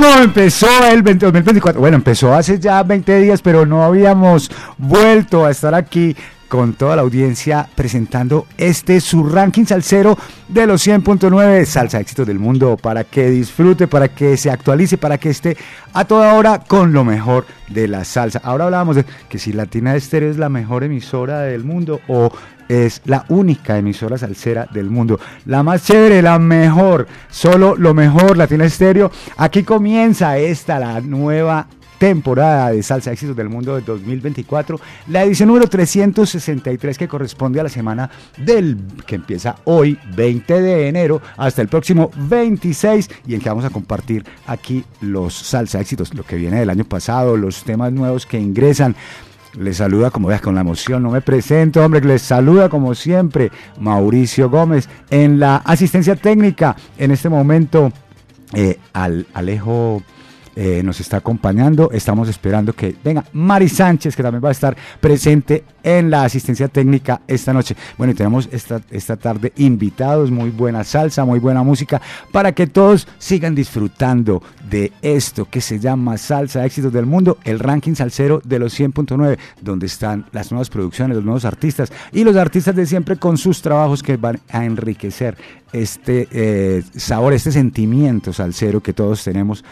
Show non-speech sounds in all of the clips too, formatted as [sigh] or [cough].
¿Cómo empezó el 2024? Bueno, empezó hace ya 20 días, pero no habíamos vuelto a estar aquí con toda la audiencia presentando este su ranking salsero de los 100.9 salsa éxitos del mundo para que disfrute, para que se actualice, para que esté a toda hora con lo mejor de la salsa. Ahora hablábamos de que si Latina Estéreo es la mejor emisora del mundo o es la única emisora salsera del mundo. La más chévere, la mejor, solo lo mejor, Latina Estéreo. Aquí comienza esta, la nueva temporada de Salsa Éxitos del Mundo de 2024, la edición número 363 que corresponde a la semana del que empieza hoy, 20 de enero, hasta el próximo 26 y en que vamos a compartir aquí los Salsa Éxitos, lo que viene del año pasado, los temas nuevos que ingresan. Les saluda, como veas, con la emoción, no me presento, hombre, les saluda como siempre Mauricio Gómez en la asistencia técnica. En este momento, eh, al Alejo eh, nos está acompañando. Estamos esperando que venga Mari Sánchez, que también va a estar presente en la asistencia técnica esta noche. Bueno, y tenemos esta, esta tarde invitados, muy buena salsa, muy buena música, para que todos sigan disfrutando de esto que se llama Salsa Éxitos del Mundo, el ranking salsero de los 100.9, donde están las nuevas producciones, los nuevos artistas y los artistas de siempre con sus trabajos que van a enriquecer este eh, sabor, este sentimiento salsero que todos tenemos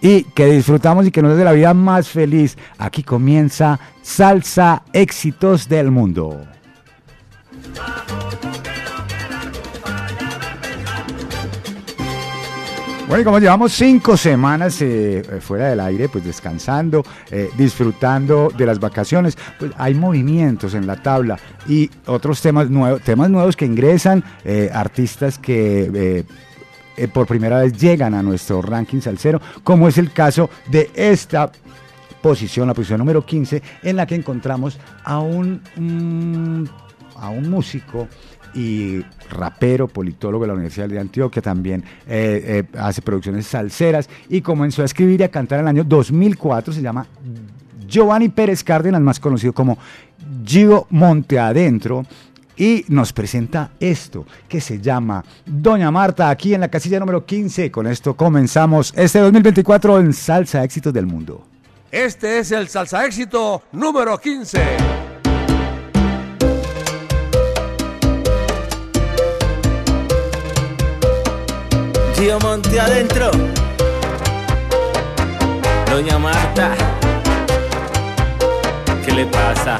y que disfrutamos y que nos dé la vida más feliz. Aquí comienza Salsa Éxitos del Mundo. Bueno, y como llevamos cinco semanas eh, fuera del aire, pues descansando, eh, disfrutando de las vacaciones, pues hay movimientos en la tabla y otros temas nuevos, temas nuevos que ingresan, eh, artistas que por primera vez llegan a nuestro ranking salsero, como es el caso de esta posición, la posición número 15, en la que encontramos a un, a un músico y rapero, politólogo de la Universidad de Antioquia, también eh, eh, hace producciones salseras y comenzó a escribir y a cantar en el año 2004, se llama Giovanni Pérez Cárdenas, más conocido como Gio Monteadentro, y nos presenta esto que se llama Doña Marta aquí en la casilla número 15. Con esto comenzamos este 2024 en Salsa Éxitos del Mundo. Este es el Salsa Éxito número 15. Gio Monte adentro. Doña Marta. ¿Qué le pasa?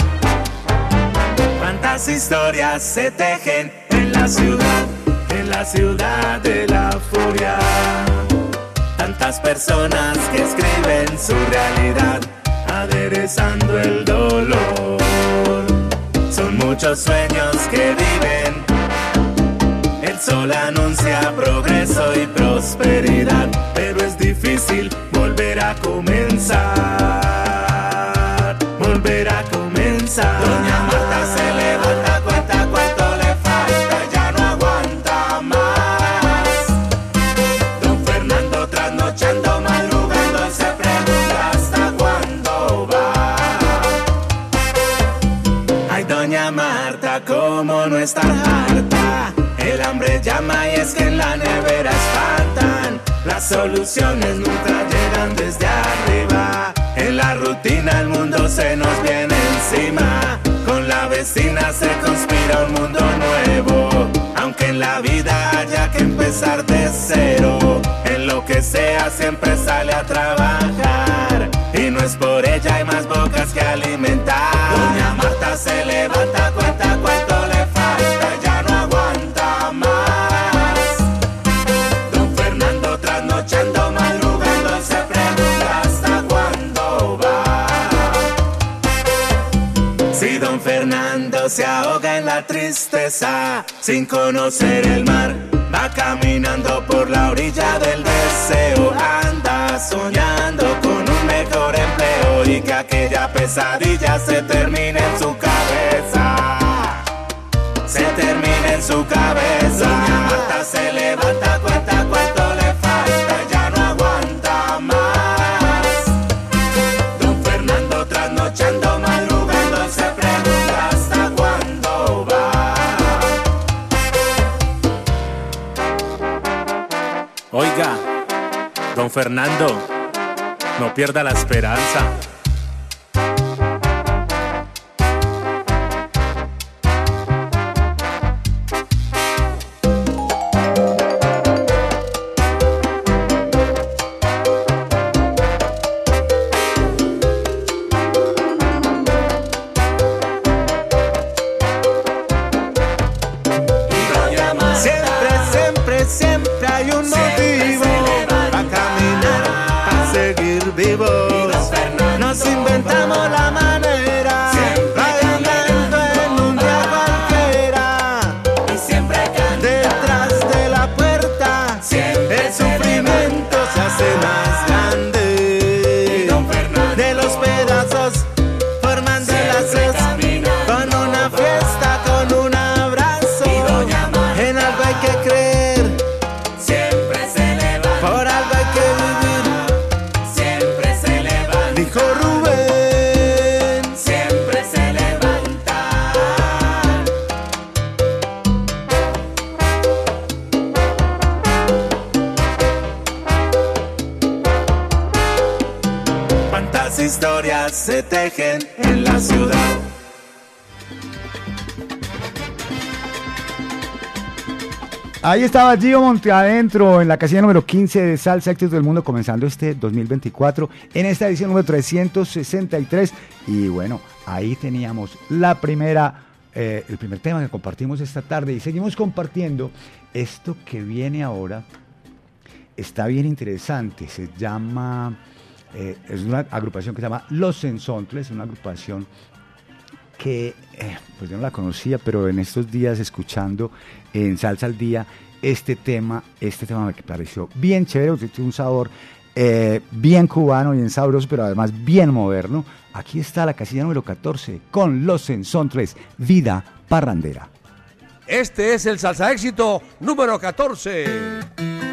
Cuántas historias se tejen en la ciudad, en la ciudad de la furia. Tantas personas que escriben su realidad, aderezando el dolor. Son muchos sueños que viven el sol anuncia progreso y prosperidad, pero es difícil volver a comenzar. Soluciones nunca llegan desde arriba. En la rutina el mundo se nos viene encima. Con la vecina se conspira un mundo nuevo. Aunque en la vida haya que empezar de cero. En lo que sea siempre sale a sin conocer el mar, va caminando por la orilla del deseo, anda soñando con un mejor empleo y que aquella pesadilla se termine en su cabeza. Se termina en su cabeza. Fernando, no pierda la esperanza. Ahí estaba Gio Monteadentro en la casilla número 15 de Salsa Éxitos del Mundo, comenzando este 2024 en esta edición número 363. Y bueno, ahí teníamos la primera, eh, el primer tema que compartimos esta tarde y seguimos compartiendo esto que viene ahora. Está bien interesante, se llama, eh, es una agrupación que se llama Los Sensontles, una agrupación que eh, pues yo no la conocía, pero en estos días escuchando en Salsa al Día este tema, este tema me pareció bien chévere, tiene un sabor eh, bien cubano, bien sabroso, pero además bien moderno. Aquí está la casilla número 14 con Los Sensontles, Vida Parrandera. Este es el salsa éxito número 14.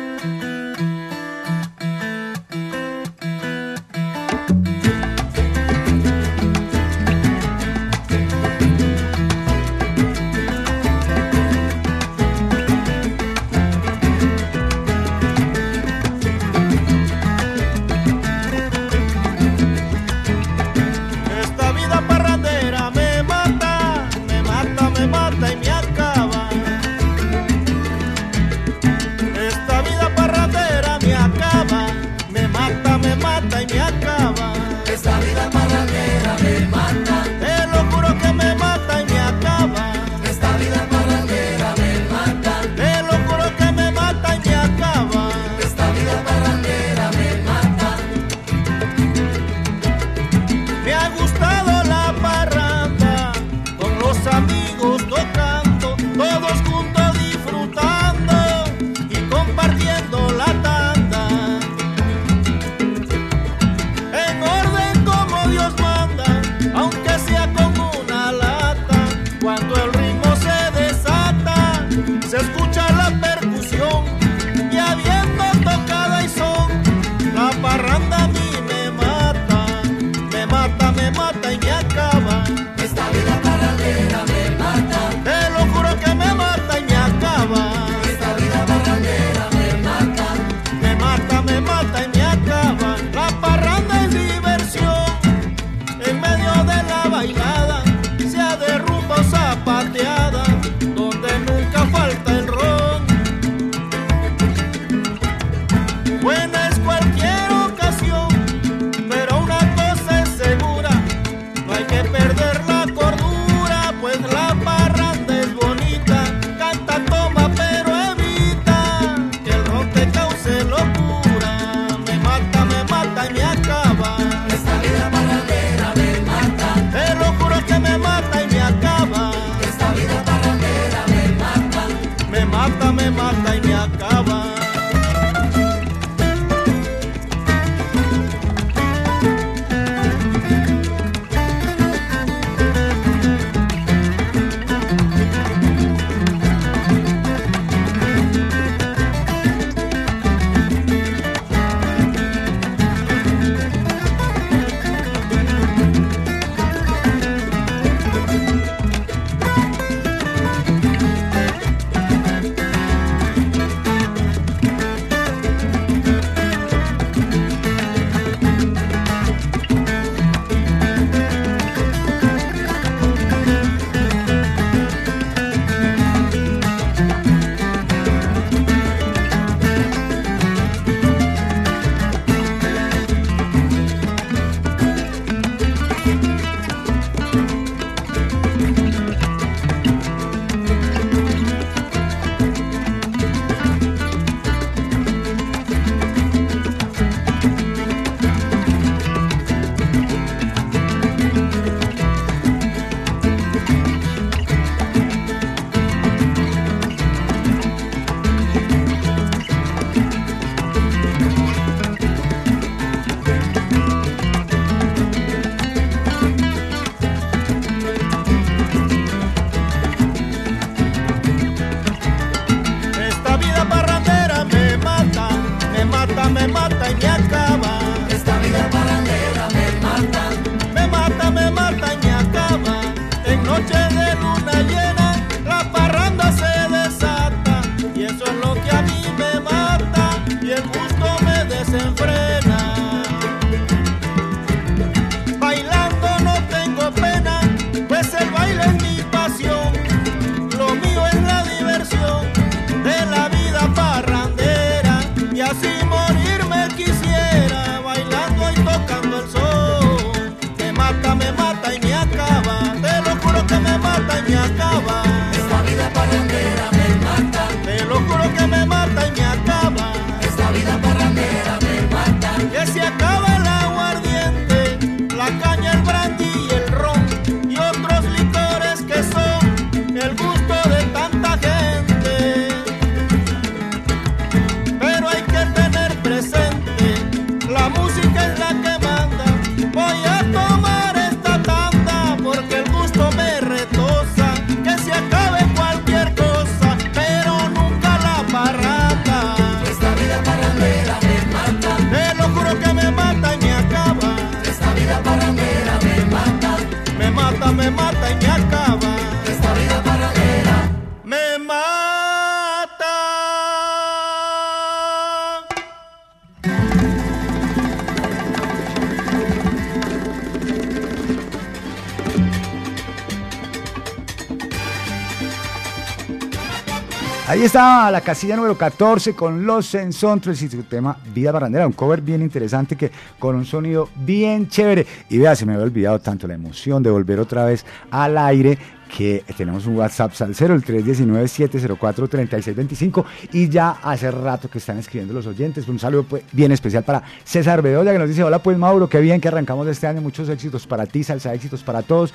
Estaba la casilla número 14 con los Sensontres y su tema Vida Barrandera, un cover bien interesante que con un sonido bien chévere. Y vea, se me había olvidado tanto la emoción de volver otra vez al aire que tenemos un WhatsApp salsero, el 319-704-3625 y ya hace rato que están escribiendo los oyentes. Un saludo pues, bien especial para César Bedoya que nos dice, hola pues Mauro, qué bien que arrancamos este año, muchos éxitos para ti, salsa éxitos para todos.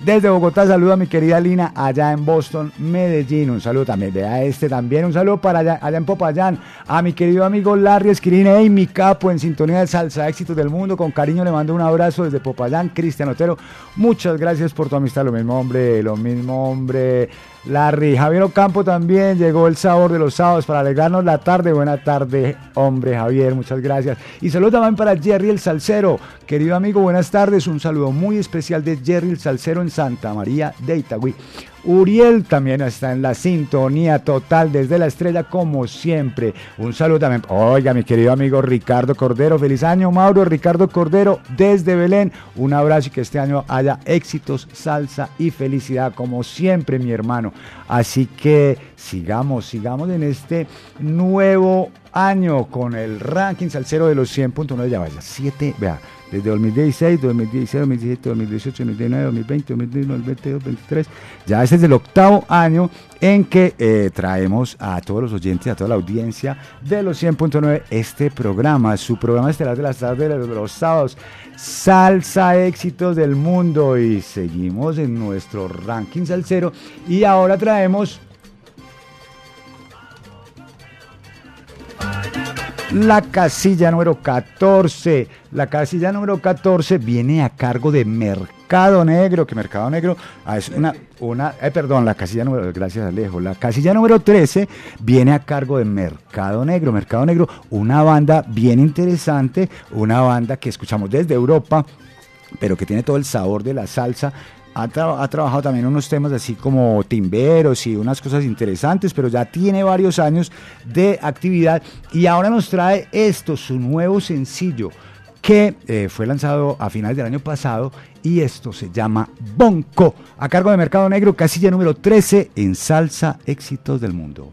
Desde Bogotá, saludo a mi querida Lina allá en Boston, Medellín. Un saludo también, vea este también. Un saludo para allá, allá en Popayán, a mi querido amigo Larry Esquirín, y mi capo en sintonía de salsa éxitos del mundo. Con cariño le mando un abrazo desde Popayán, Cristian Otero. Muchas gracias por tu amistad, lo mismo hombre, lo mismo hombre. Larry, Javier Ocampo también llegó el sabor de los sábados para alegrarnos la tarde. Buena tarde, hombre Javier, muchas gracias. Y saludo también para Jerry el Salcero, querido amigo, buenas tardes. Un saludo muy especial de Jerry el Salcero en Santa María de Itagüí. Uriel también está en la sintonía total desde la estrella como siempre. Un saludo también, oiga, mi querido amigo Ricardo Cordero. Feliz año, Mauro. Ricardo Cordero desde Belén. Un abrazo y que este año haya éxitos, salsa y felicidad como siempre, mi hermano. Así que sigamos, sigamos en este nuevo año con el ranking salsero de los 100.9. Ya vaya, 7, vea desde 2016, 2016, 2017, 2018, 2019, 2020, 2021, 2022, 2023. Ya este es el octavo año en que eh, traemos a todos los oyentes, a toda la audiencia de los 100.9 este programa, su programa estelar de las tardes de los sábados, Salsa Éxitos del Mundo. Y seguimos en nuestro ranking salsero y ahora traemos la casilla número 14. La casilla número 14 viene a cargo de Mercado Negro, que Mercado Negro ah, es una, una perdón, la casilla número, gracias Alejo, la casilla número 13 viene a cargo de Mercado Negro. Mercado Negro, una banda bien interesante, una banda que escuchamos desde Europa, pero que tiene todo el sabor de la salsa. Ha, ha trabajado también unos temas así como timberos y unas cosas interesantes, pero ya tiene varios años de actividad y ahora nos trae esto, su nuevo sencillo, que eh, fue lanzado a finales del año pasado y esto se llama Bonco, a cargo de Mercado Negro, casilla número 13 en Salsa Éxitos del Mundo.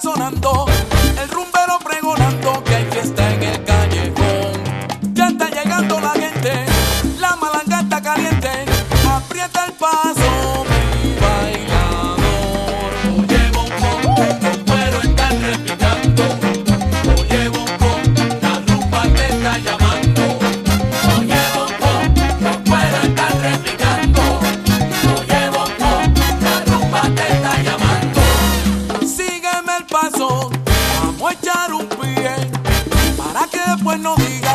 Sonando, el rumbero pregonando que hay fiesta en el callejón. Ya está llegando la gente, la malanga está caliente, aprieta el paso, Vamos a echar un pie. Para que después no digas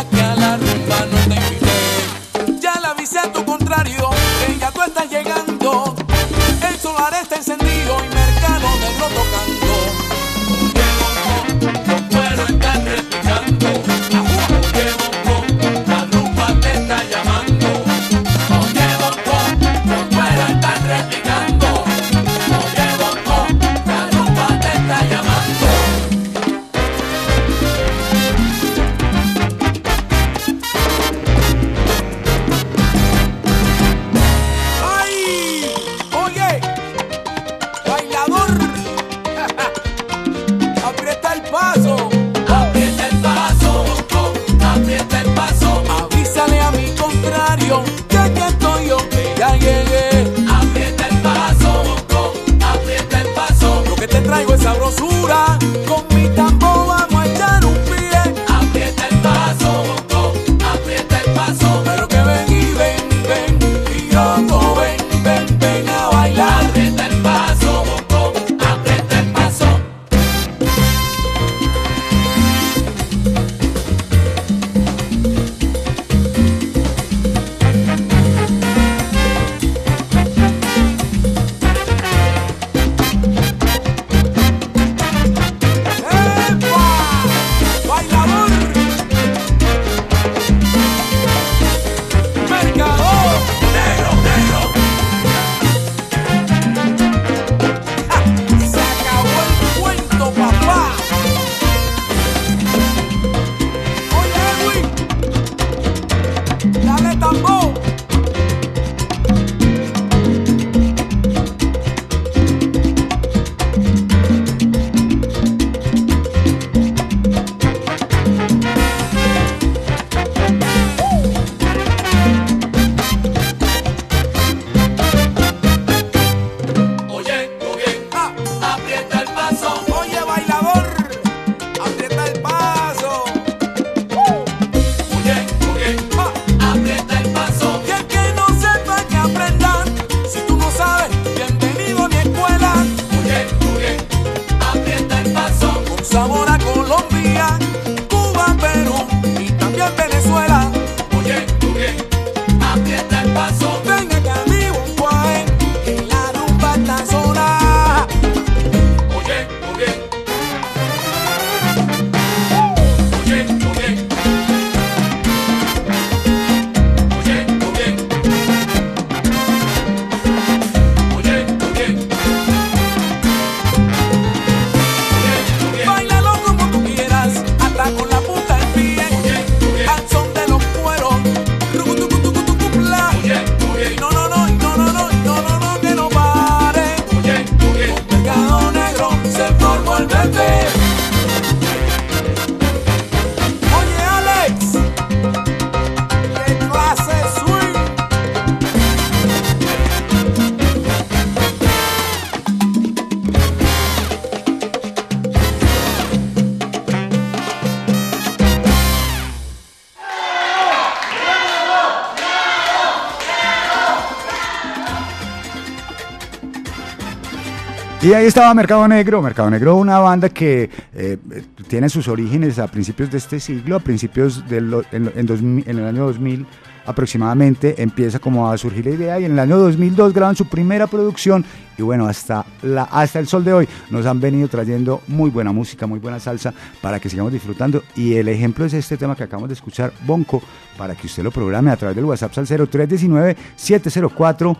Y ahí estaba Mercado Negro. Mercado Negro, una banda que eh, tiene sus orígenes a principios de este siglo, a principios del en, en 2000 en el año 2000 aproximadamente, empieza como a surgir la idea y en el año 2002 graban su primera producción y bueno, hasta, la, hasta el sol de hoy nos han venido trayendo muy buena música, muy buena salsa para que sigamos disfrutando y el ejemplo es este tema que acabamos de escuchar, Bonco, para que usted lo programe a través del WhatsApp al 0319 704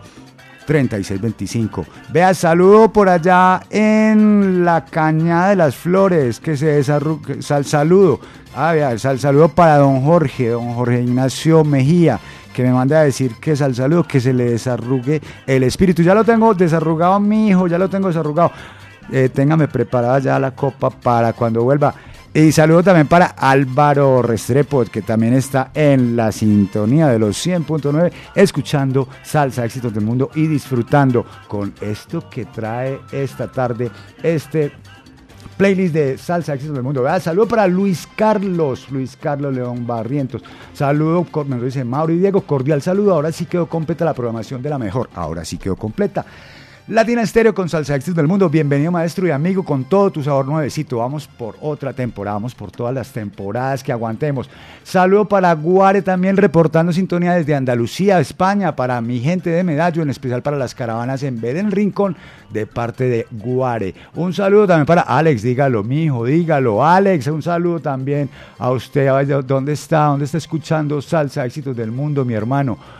3625. Vea, saludo por allá en la Cañada de las Flores, que se desarrolla. Sal, saludo. Ah, vea, sal, saludo para don Jorge, don Jorge Ignacio Mejía, que me manda a decir que sal saludo, que se le desarrugue el espíritu. Ya lo tengo desarrugado, mi hijo, ya lo tengo desarrugado. Eh, téngame preparada ya la copa para cuando vuelva. Y saludo también para Álvaro Restrepo, que también está en la sintonía de los 100.9, escuchando Salsa Éxitos del Mundo y disfrutando con esto que trae esta tarde este playlist de Salsa Éxitos del Mundo. Saludo para Luis Carlos, Luis Carlos León Barrientos. Saludo, me lo dice Mauro y Diego, cordial saludo. Ahora sí quedó completa la programación de la mejor. Ahora sí quedó completa. Latina Estéreo con Salsa Éxitos del Mundo. Bienvenido, maestro y amigo, con todo tu sabor nuevecito. Vamos por otra temporada, vamos por todas las temporadas que aguantemos. Saludo para Guare también reportando sintonía desde Andalucía, España, para mi gente de Medallo, en especial para las caravanas en Beden Rincón, de parte de Guare. Un saludo también para Alex, dígalo, mi hijo, dígalo. Alex, un saludo también a usted. ¿Dónde está? ¿Dónde está escuchando Salsa Éxitos del Mundo, mi hermano?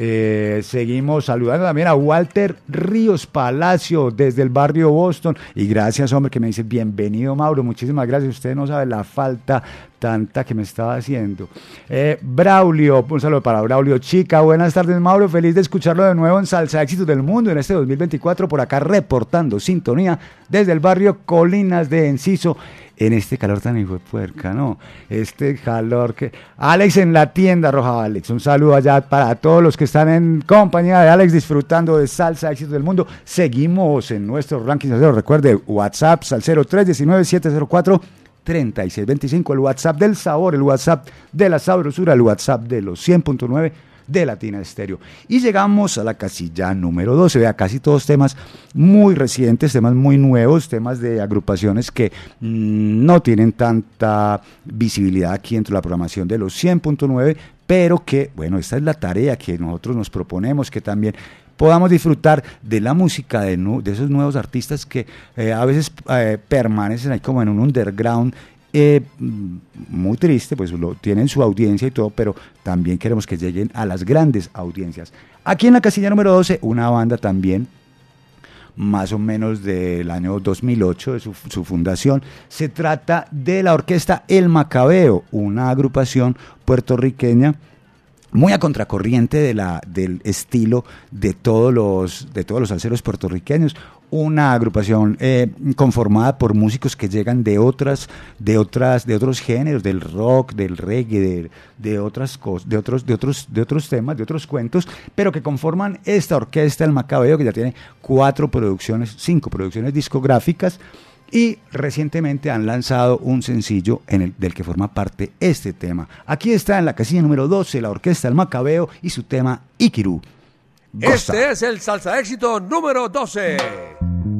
Eh, seguimos saludando también a Walter Ríos Palacio desde el barrio Boston. Y gracias, hombre, que me dice bienvenido, Mauro. Muchísimas gracias. Usted no sabe la falta tanta que me estaba haciendo. Eh, Braulio, un saludo para Braulio Chica. Buenas tardes, Mauro. Feliz de escucharlo de nuevo en Salsa Éxitos del Mundo en este 2024. Por acá reportando sintonía desde el barrio Colinas de Enciso en este calor tan hijo de puerca, ¿no? Este calor que... Alex en la tienda roja, Alex. Un saludo allá para todos los que están en compañía de Alex disfrutando de salsa éxitos del mundo. Seguimos en nuestro ranking. Recuerde, WhatsApp, salsero 319-704. 3625, el WhatsApp del sabor, el WhatsApp de la sabrosura, el WhatsApp de los 100.9 de Latina Estéreo. Y llegamos a la casilla número 12. Vea, casi todos temas muy recientes, temas muy nuevos, temas de agrupaciones que mmm, no tienen tanta visibilidad aquí dentro de la programación de los 100.9, pero que, bueno, esta es la tarea que nosotros nos proponemos, que también podamos disfrutar de la música de, de esos nuevos artistas que eh, a veces eh, permanecen ahí como en un underground eh, muy triste, pues lo, tienen su audiencia y todo, pero también queremos que lleguen a las grandes audiencias. Aquí en la casilla número 12, una banda también más o menos del año 2008, de su, fundación. Se trata de la orquesta El Macabeo, una agrupación puertorriqueña muy a contracorriente de la, del estilo de todos los, de todos los puertorriqueños. Una agrupación eh, conformada por músicos que llegan de otras, de otras, de otros géneros, del rock, del reggae, de, de otras cosas, de otros, de otros, de otros temas, de otros cuentos, pero que conforman esta orquesta El Macabeo, que ya tiene cuatro producciones, cinco producciones discográficas y recientemente han lanzado un sencillo en el, del que forma parte este tema. Aquí está en la casilla número 12 la orquesta El Macabeo y su tema Ikiru. Este es el salsa éxito número 12.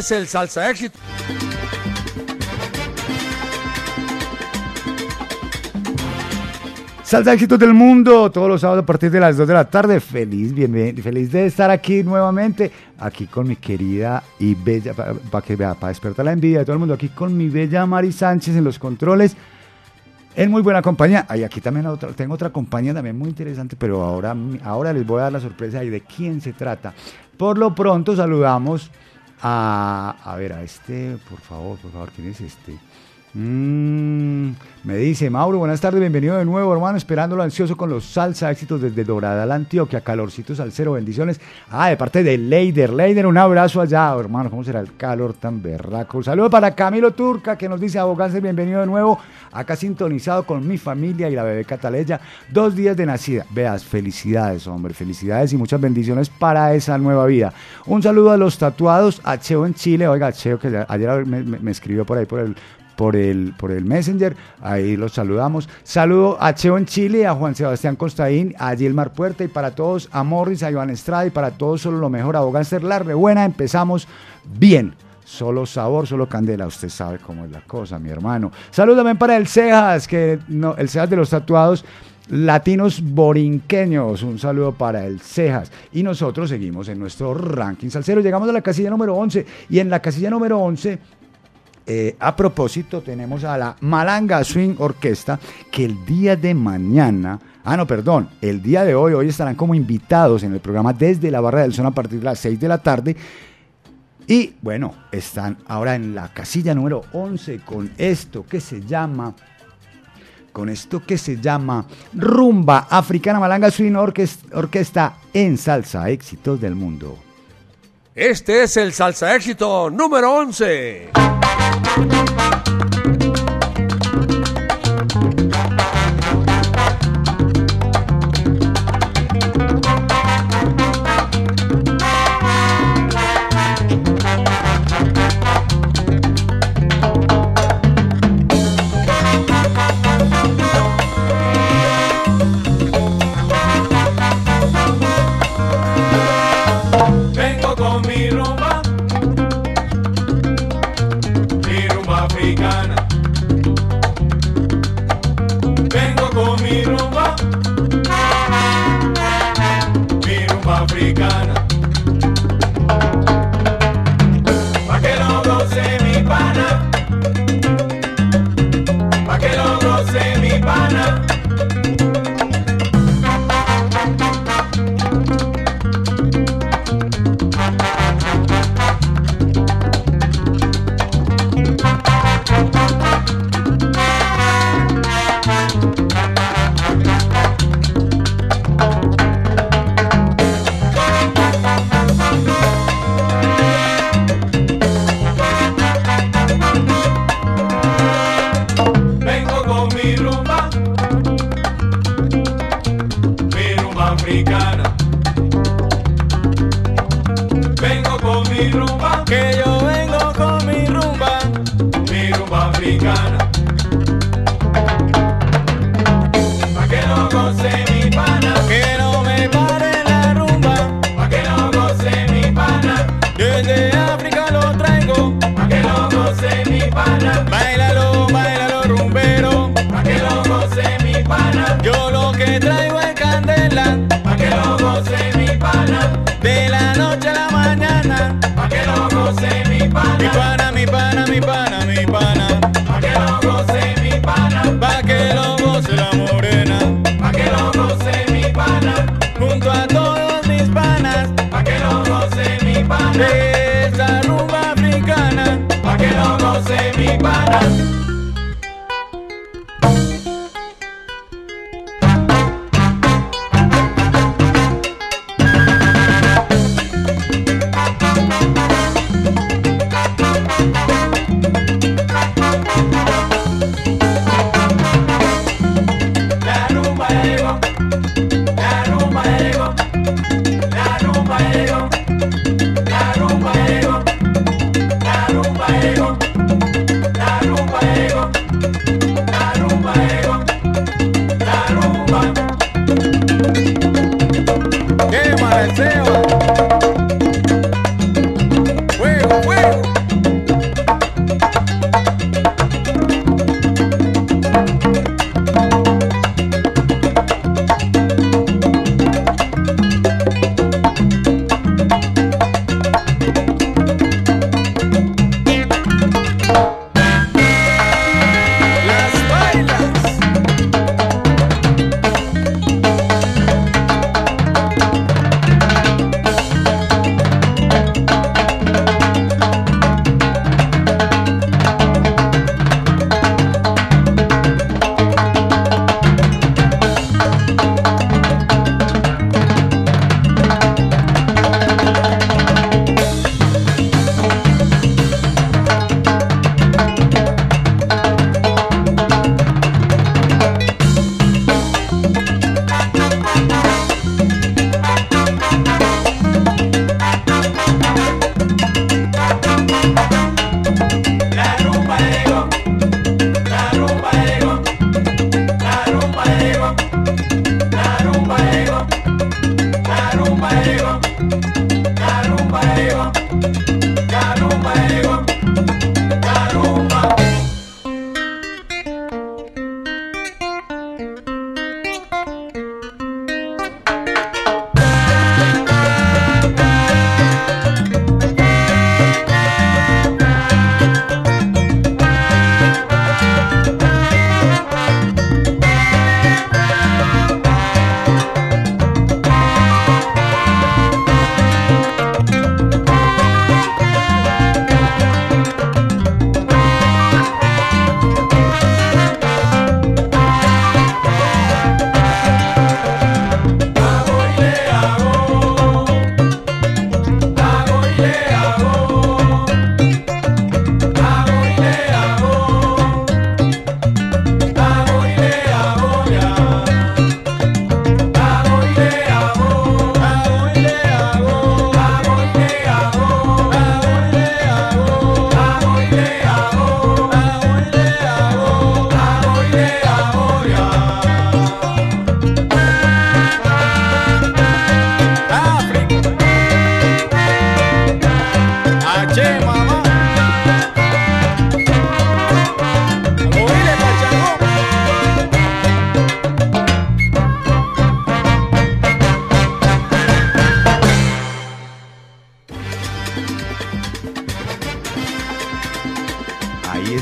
Es el salsa éxito. Salsa éxitos del mundo, todos los sábados a partir de las 2 de la tarde. Feliz, bienvenido, feliz de estar aquí nuevamente, aquí con mi querida y bella, para que vea, para despertar la envidia de todo el mundo, aquí con mi bella Mari Sánchez en los controles. En muy buena compañía. Ay, aquí también otra, tengo otra compañía también muy interesante, pero ahora, ahora les voy a dar la sorpresa y de quién se trata. Por lo pronto saludamos a, a ver, a este, por favor, por favor, ¿quién es este? Mm, me dice Mauro, buenas tardes, bienvenido de nuevo, hermano, esperándolo ansioso con los salsa éxitos desde Dorada, la Antioquia, calorcitos al cero, bendiciones. Ah, de parte de Leider, Leider, un abrazo allá, hermano, ¿cómo será el calor tan berraco? Un saludo para Camilo Turca, que nos dice, abogarse, bienvenido de nuevo, acá sintonizado con mi familia y la bebé Cataleya, dos días de nacida. Veas, felicidades, hombre, felicidades y muchas bendiciones para esa nueva vida. Un saludo a los tatuados, a Cheo en Chile, oiga, Cheo, que ayer me escribió por ahí por el por el, por el Messenger, ahí los saludamos. Saludo a Cheo en Chile, a Juan Sebastián Costaín, a Gilmar Puerta y para todos, a Morris, a Iván Estrada y para todos solo lo mejor, a Bogancer La Rebuena, empezamos bien. Solo sabor, solo candela, usted sabe cómo es la cosa, mi hermano. Saludos también para el Cejas, que el Cejas de los tatuados latinos borinqueños. Un saludo para el Cejas. Y nosotros seguimos en nuestro ranking salsero. Llegamos a la casilla número 11 y en la casilla número 11 eh, a propósito, tenemos a la Malanga Swing Orquesta que el día de mañana, ah no, perdón, el día de hoy, hoy estarán como invitados en el programa desde la Barra del Sol a partir de las 6 de la tarde. Y bueno, están ahora en la casilla número 11 con esto que se llama con esto que se llama Rumba Africana Malanga Swing Orques- Orquesta en Salsa Éxitos del Mundo. Este es el salsa éxito número 11.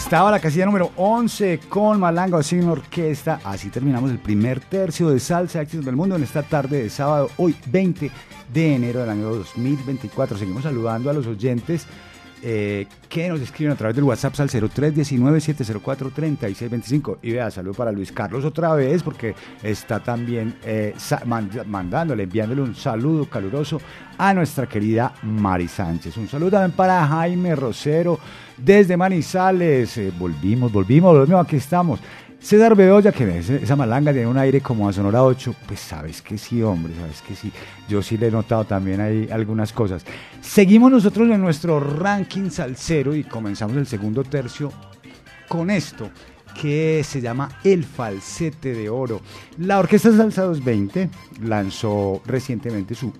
Estaba la casilla número 11 con Malanga sin orquesta. Así terminamos el primer tercio de Salsa Éxitos del Mundo en esta tarde de sábado, hoy 20 de enero del año 2024. Seguimos saludando a los oyentes eh, nos escriben a través del WhatsApp al 0319-704-3625. Y vea, saludo para Luis Carlos otra vez, porque está también eh, mandándole, enviándole un saludo caluroso a nuestra querida Mari Sánchez. Un saludo también para Jaime Rosero desde Manizales. Eh, volvimos, volvimos, volvimos, aquí estamos. César Bedoya, que esa malanga tiene un aire como a Sonora 8, pues sabes que sí, hombre, sabes que sí. Yo sí le he notado también ahí algunas cosas. Seguimos nosotros en nuestro ranking salsero y comenzamos el segundo tercio con esto que se llama El Falsete de Oro. La Orquesta Salsa 220 lanzó recientemente su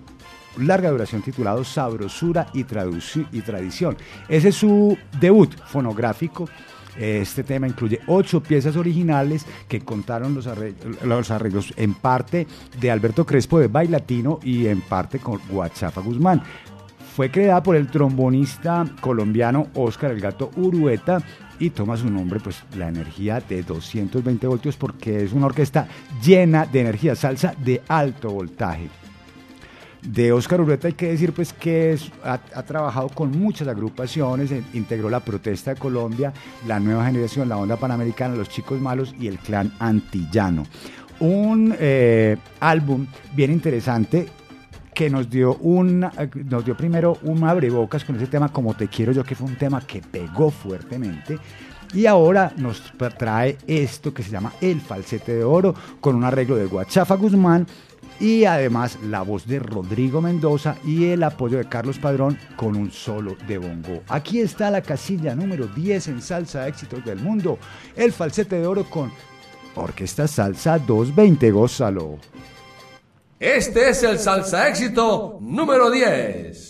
larga duración titulado Sabrosura y Tradición. Ese es su debut fonográfico. Este tema incluye ocho piezas originales que contaron los arreglos, los arreglos en parte de Alberto Crespo de Bailatino y en parte con Guachafa Guzmán. Fue creada por el trombonista colombiano Oscar El Gato Urueta y toma su nombre, pues, la energía de 220 voltios porque es una orquesta llena de energía salsa de alto voltaje. De Oscar Urueta hay que decir pues que ha, trabajado con muchas agrupaciones, integró la Protesta de Colombia, la Nueva Generación, la Onda Panamericana, Los Chicos Malos y el Clan Antillano. Un eh, álbum bien interesante que nos dio un nos dio primero un abrebocas con ese tema como te quiero yo que fue un tema que pegó fuertemente y ahora nos tra- trae esto que se llama El falsete de oro con un arreglo de Guachafa Guzmán y además la voz de Rodrigo Mendoza y el apoyo de Carlos Padrón con un solo de bongo. Aquí está la casilla número 10 en salsa éxitos del mundo, el falsete de oro con Orquesta Salsa 220, gózalo. Este es el salsa éxito número 10.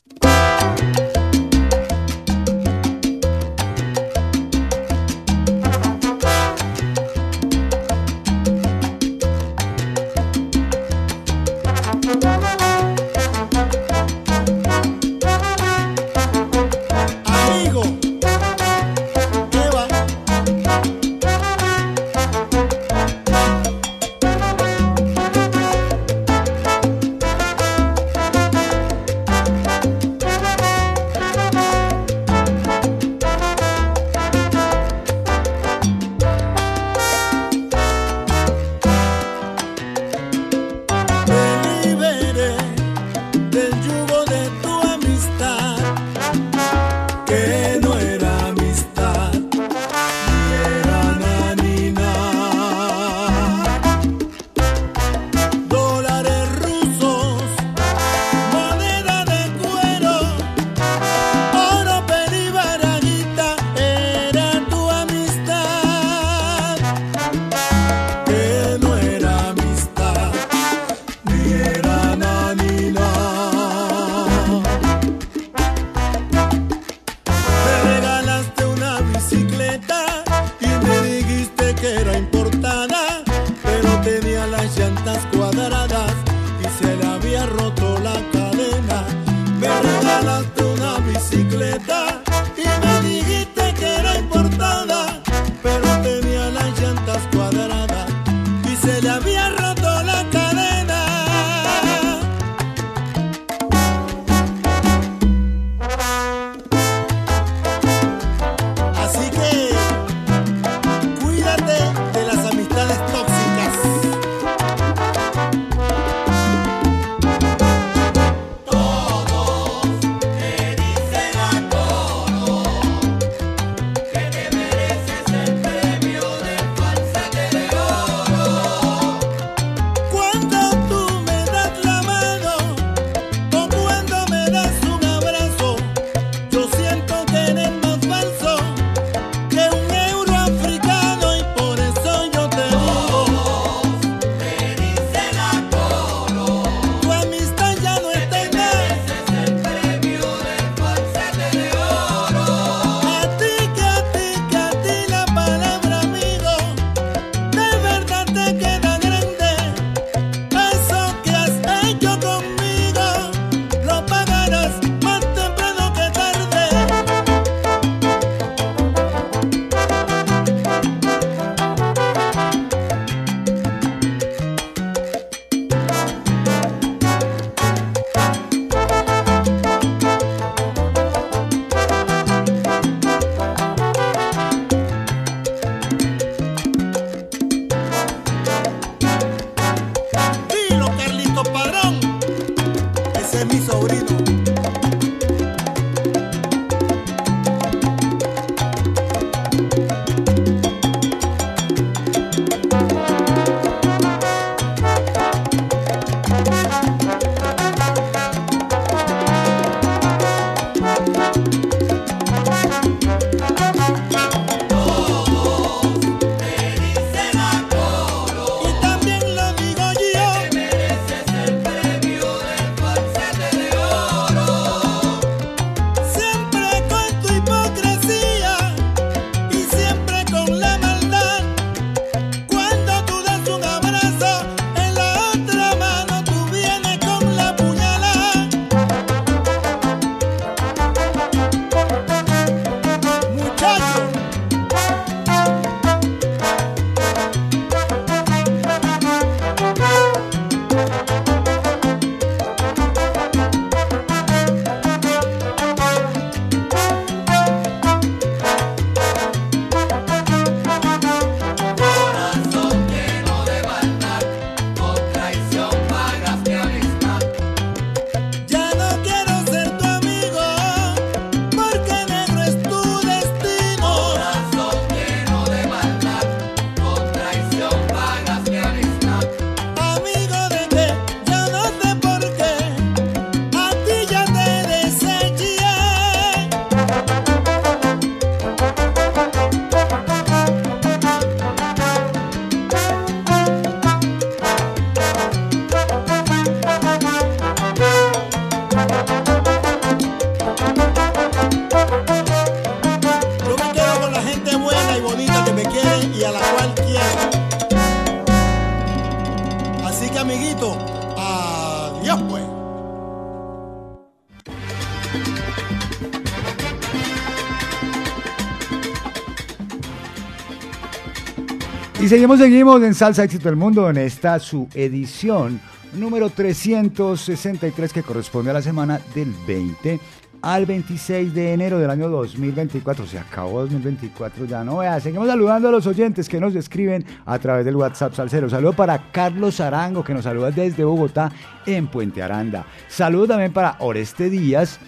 Seguimos, seguimos en Salsa Éxito del Mundo en esta su edición número 363 que corresponde a la semana del 20 al 26 de enero del año 2024. Se acabó 2024 ya, no vea. Seguimos saludando a los oyentes que nos escriben a través del WhatsApp Salcero. Saludo para Carlos Arango que nos saluda desde Bogotá en Puente Aranda. Saludo también para Oreste Díaz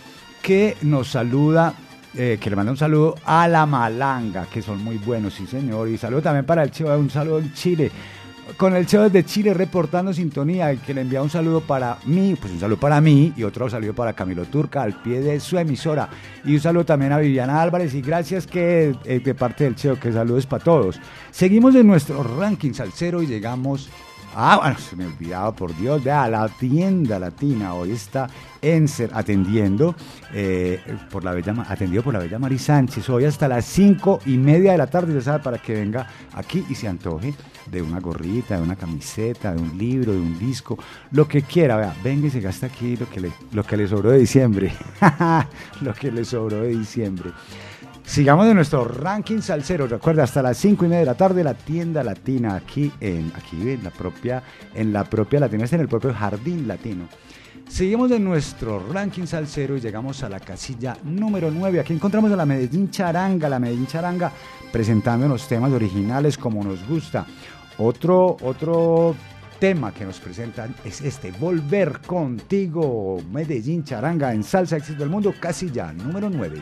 que nos saluda eh, que le manda un saludo a la Malanga, que son muy buenos, sí señor. Y saludo también para el Cheo, un saludo en Chile. Con el Cheo de Chile reportando sintonía, que le envía un saludo para mí, pues un saludo para mí y otro saludo para Camilo Turca al pie de su emisora. Y un saludo también a Viviana Álvarez y gracias que eh, de parte del Cheo, que saludos para todos. Seguimos en nuestro ranking salsero y llegamos Ah, bueno, se me olvidaba, por Dios, vea, la tienda latina hoy está en ser, atendiendo, eh, por la bella, atendido por la bella Mari Sánchez, hoy hasta las cinco y media de la tarde, ya sabe, para que venga aquí y se antoje de una gorrita, de una camiseta, de un libro, de un disco, lo que quiera, vea, venga y se gasta aquí lo que le, lo que le sobró de diciembre, [laughs] lo que le sobró de diciembre. Sigamos de nuestro ranking salsero. Recuerda, hasta las 5 y media de la tarde, la tienda latina aquí en, aquí en la propia, en la propia latina, en el propio jardín latino. Seguimos de nuestro ranking salsero y llegamos a la casilla número 9. Aquí encontramos a la Medellín Charanga, la Medellín Charanga presentándonos temas originales como nos gusta. Otro, otro tema que nos presentan es este, Volver contigo, Medellín Charanga en Salsa Éxito del Mundo, casilla número 9.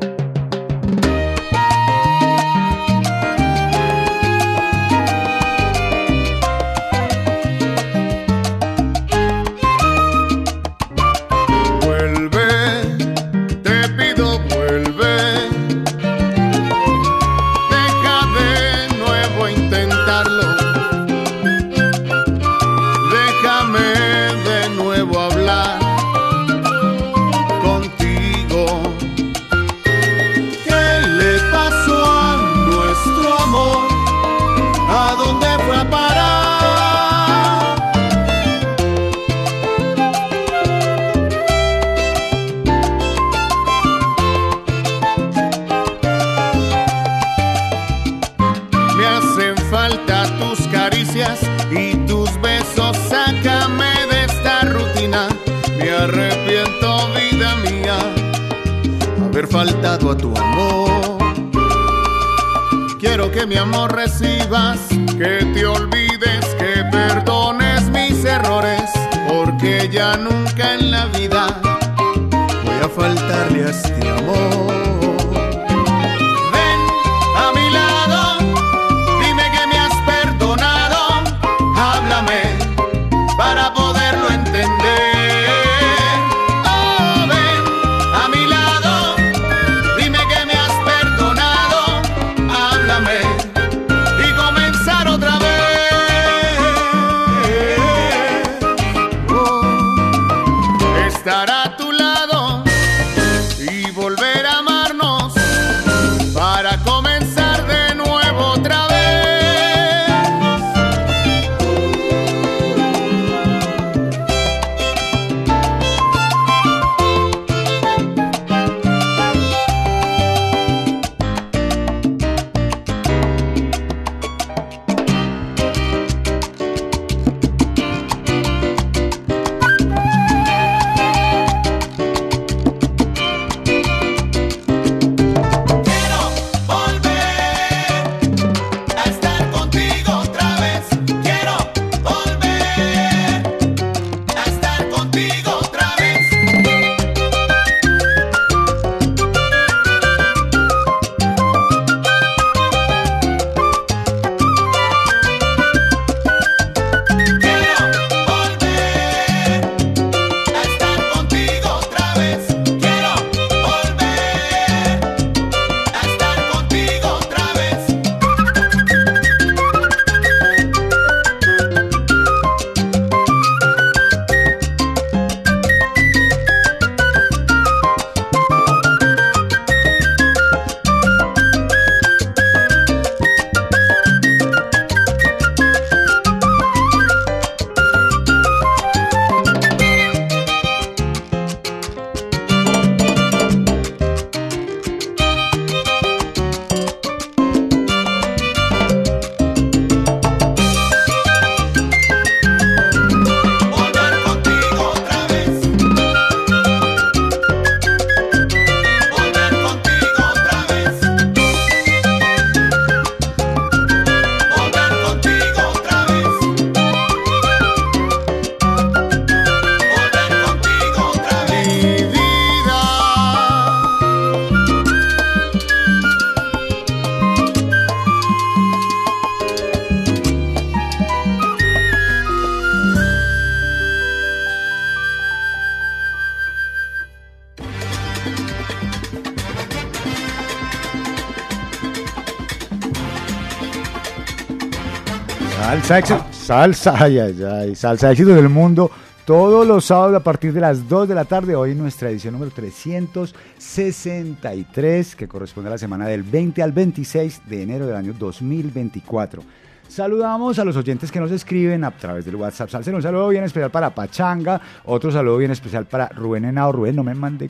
Salsa éxito, salsa, ay, ay, ay, salsa éxito del mundo. Todos los sábados a partir de las 2 de la tarde, hoy nuestra edición número 363, que corresponde a la semana del 20 al 26 de enero del año 2024. Saludamos a los oyentes que nos escriben a través del WhatsApp. Salsa, un saludo bien especial para Pachanga, otro saludo bien especial para Rubén Henao. Rubén, no me mande uh,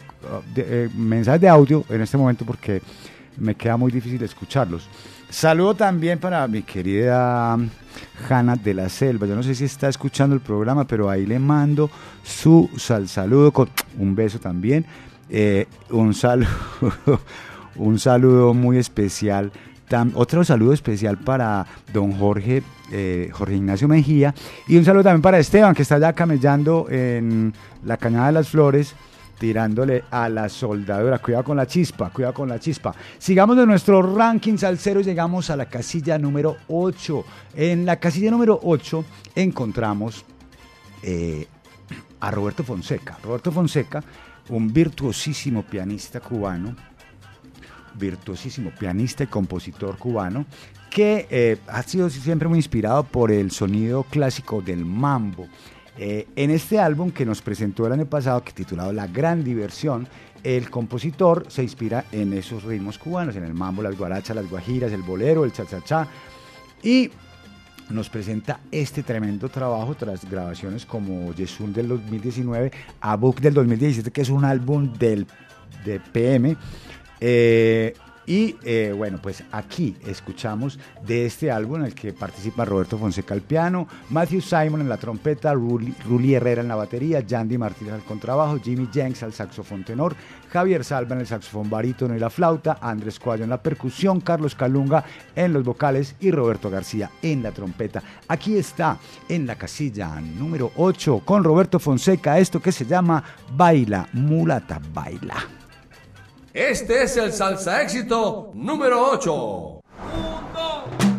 eh, mensajes de audio en este momento porque me queda muy difícil escucharlos. Saludo también para mi querida Hanna de la Selva. Yo no sé si está escuchando el programa, pero ahí le mando su sal saludo con un beso también. Eh, un saludo, [laughs] un saludo muy especial. Otro saludo especial para don Jorge, eh, Jorge Ignacio Mejía. Y un saludo también para Esteban, que está ya camellando en la Cañada de las Flores tirándole a la soldadura. Cuidado con la chispa, cuidado con la chispa. Sigamos de nuestro ranking salsero y llegamos a la casilla número 8. En la casilla número 8 encontramos eh, a Roberto Fonseca. Roberto Fonseca, un virtuosísimo pianista cubano, virtuosísimo pianista y compositor cubano, que eh, ha sido siempre muy inspirado por el sonido clásico del mambo. Eh, en este álbum que nos presentó el año pasado, que titulado La Gran Diversión, el compositor se inspira en esos ritmos cubanos, en el mambo, las guarachas, las guajiras, el bolero, el cha-cha-cha, y nos presenta este tremendo trabajo tras grabaciones como Yesun del 2019, Abuk del 2017, que es un álbum del, de PM. Eh, y eh, bueno, pues aquí escuchamos de este álbum en el que participa Roberto Fonseca al piano, Matthew Simon en la trompeta, Ruli, Herrera en la batería, Yandy Martínez al contrabajo, Jimmy Jenks al saxofón tenor, Javier Salva en el saxofón barítono y la flauta, Andrés Cuadro en la percusión, Carlos Calunga en los vocales y Roberto García en la trompeta. Aquí está en la casilla número 8 con Roberto Fonseca esto que se llama Baila, Mulata Baila. Este es el salsa éxito número 8. 1,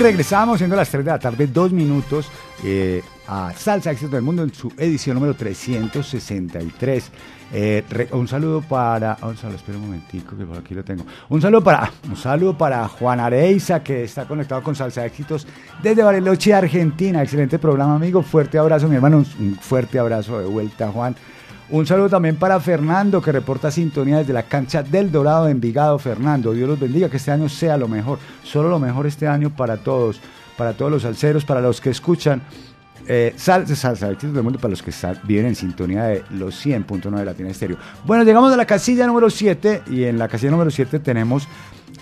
Regresamos siendo las 3 de la tarde, dos minutos, eh, a Salsa Éxitos del Mundo en su edición número 363. Eh, re- un saludo para. Un saludo, espera un momentico, que por aquí lo tengo. Un saludo para. Un saludo para Juan Areiza, que está conectado con Salsa Éxitos desde Bariloche, Argentina. Excelente programa, amigo. Fuerte abrazo, mi hermano. Un fuerte abrazo de vuelta, Juan. Un saludo también para Fernando, que reporta sintonía desde la cancha del Dorado de Envigado. Fernando, Dios los bendiga, que este año sea lo mejor. Solo lo mejor este año para todos, para todos los salseros, para los que escuchan. Eh, salsa, del mundo para los que están, viven en sintonía de los 100.9 de Latina Estéreo. Bueno, llegamos a la casilla número 7 y en la casilla número 7 tenemos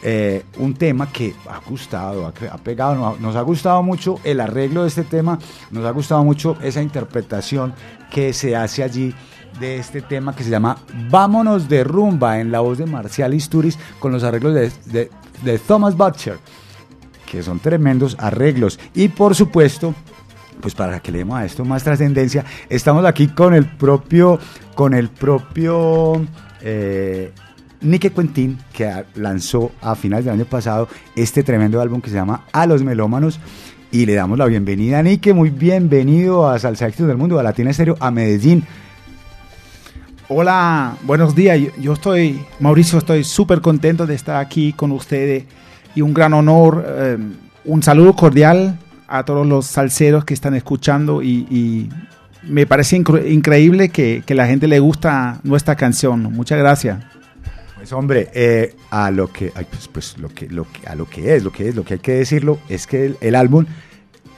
eh, un tema que ha gustado, ha pegado, nos ha, nos ha gustado mucho el arreglo de este tema, nos ha gustado mucho esa interpretación que se hace allí de este tema que se llama Vámonos de rumba en la voz de Marcial Isturiz con los arreglos de, de- Thomas Butcher que son tremendos arreglos. Y por supuesto, pues para que le demos a esto más trascendencia, estamos aquí con el propio, con el propio eh, Quentin, que lanzó a finales del año pasado este tremendo álbum que se llama A los Melómanos. Y le damos la bienvenida a Nike, muy bienvenido a Salsa Éxitos del Mundo, a Latina Estéreo, a Medellín. Hola, buenos días. Yo- estoy, Mauricio, estoy súper contento de estar aquí con ustedes y un gran honor. eh, un saludo cordial a todos los salseros que están escuchando y, y me parece incre- increíble que, que la gente le gusta nuestra canción. Muchas gracias. Pues hombre, eh, a lo que, pues, pues, lo que, lo que, a lo que es, lo que es, lo que hay que decirlo es que el, el álbum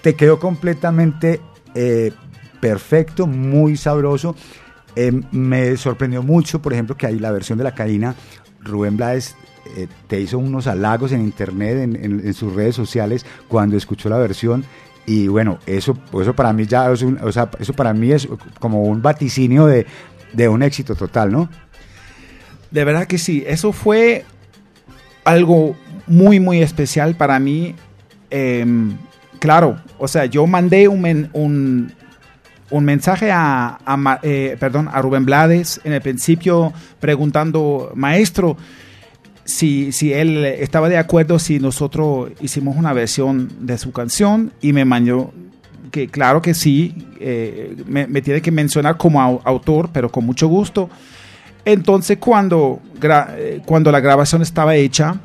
te quedó completamente eh, perfecto, muy sabroso. Eh, me sorprendió mucho, por ejemplo, que hay la versión de la cadena, Rubén Blades eh, te hizo unos halagos en internet, en, sus redes sociales, cuando escuchó la versión. Y bueno, eso, eso para mí ya es un- o sea, eso para mí es como un vaticinio de, de un éxito total, ¿no? De verdad que sí, eso fue algo muy, muy especial para mí. Em, claro, o sea, yo mandé un, un mensaje a, eh, perdón, a Rubén Blades en el principio preguntando, maestro, si, si él estaba de acuerdo si nosotros hicimos una versión de su canción y me mandó que claro que sí, eh, me, tiene que mencionar como au- autor, pero con mucho gusto. Entonces, cuando, eh, cuando la grabación estaba hecha,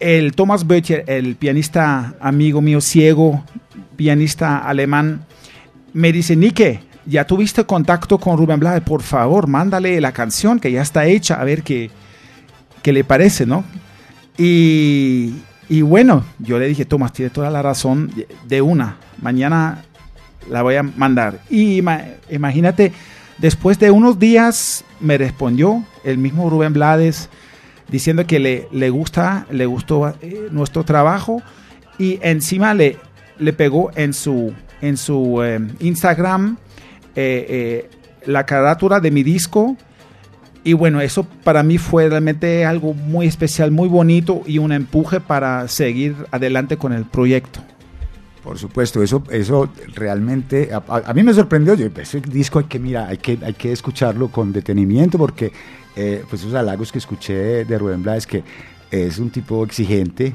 el Thomas Böttcher, el pianista amigo mío ciego, pianista alemán, me dice, Nike, ya tuviste contacto con Rubén Blades, por favor, mándale la canción que ya está hecha, a ver qué, qué le parece, ¿no? Y, y bueno, yo le dije, Tomás, tiene toda la razón, de una, mañana la voy a mandar. Y ima- imagínate, después de unos días me respondió el mismo Rubén Blades diciendo que le, le gusta, le gustó eh, nuestro trabajo y encima le, le pegó en su, en su eh, Instagram eh, eh, la carátula de mi disco. Y bueno, eso para mí fue realmente algo muy especial, muy bonito y un empuje para seguir adelante con el proyecto. Por supuesto, eso, eso realmente a, mí me sorprendió. Yo, ese disco hay que mira, hay que, hay que escucharlo con detenimiento porque eh, pues esos halagos que escuché de Rubén Blades que es un tipo exigente.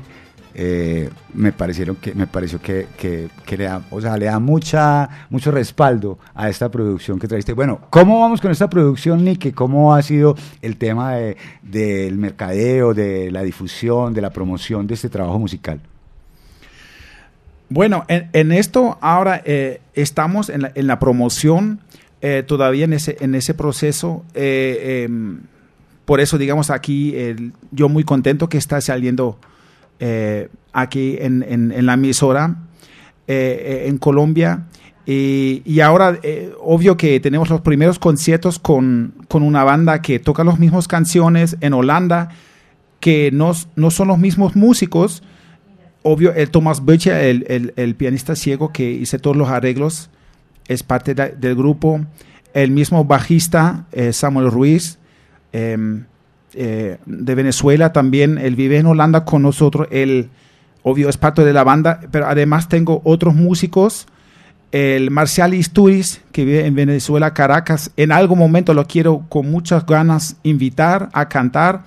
Eh, me parecieron que me pareció que, que, le da, o sea, le da mucha mucho respaldo a esta producción que trajiste. Bueno, ¿cómo vamos con esta producción, Nick? ¿Cómo ha sido el tema de- del mercadeo, de la difusión, de la promoción de este trabajo musical? Bueno, en, esto ahora eh, estamos en la, promoción, eh, todavía en ese, en ese proceso. em, por eso, digamos, aquí yo muy contento que está saliendo eh, aquí en, en- la emisora eh, eh, en Colombia. Y, y ahora, eh, obvio que tenemos los primeros conciertos con, con una banda que toca las mismas canciones en Holanda, que no, no son los mismos músicos, obvio, el Thomas Böttcher, el, el- pianista ciego que hizo todos los arreglos, es parte de- del grupo. El mismo bajista, Samuel Ruiz, em, eh, de Venezuela también, él vive en Holanda con nosotros. Él, obvio, es parte de la banda, pero además tengo otros músicos. El Marcial Isturiz, que vive en Venezuela, Caracas. En algún momento lo quiero con muchas ganas invitar a cantar.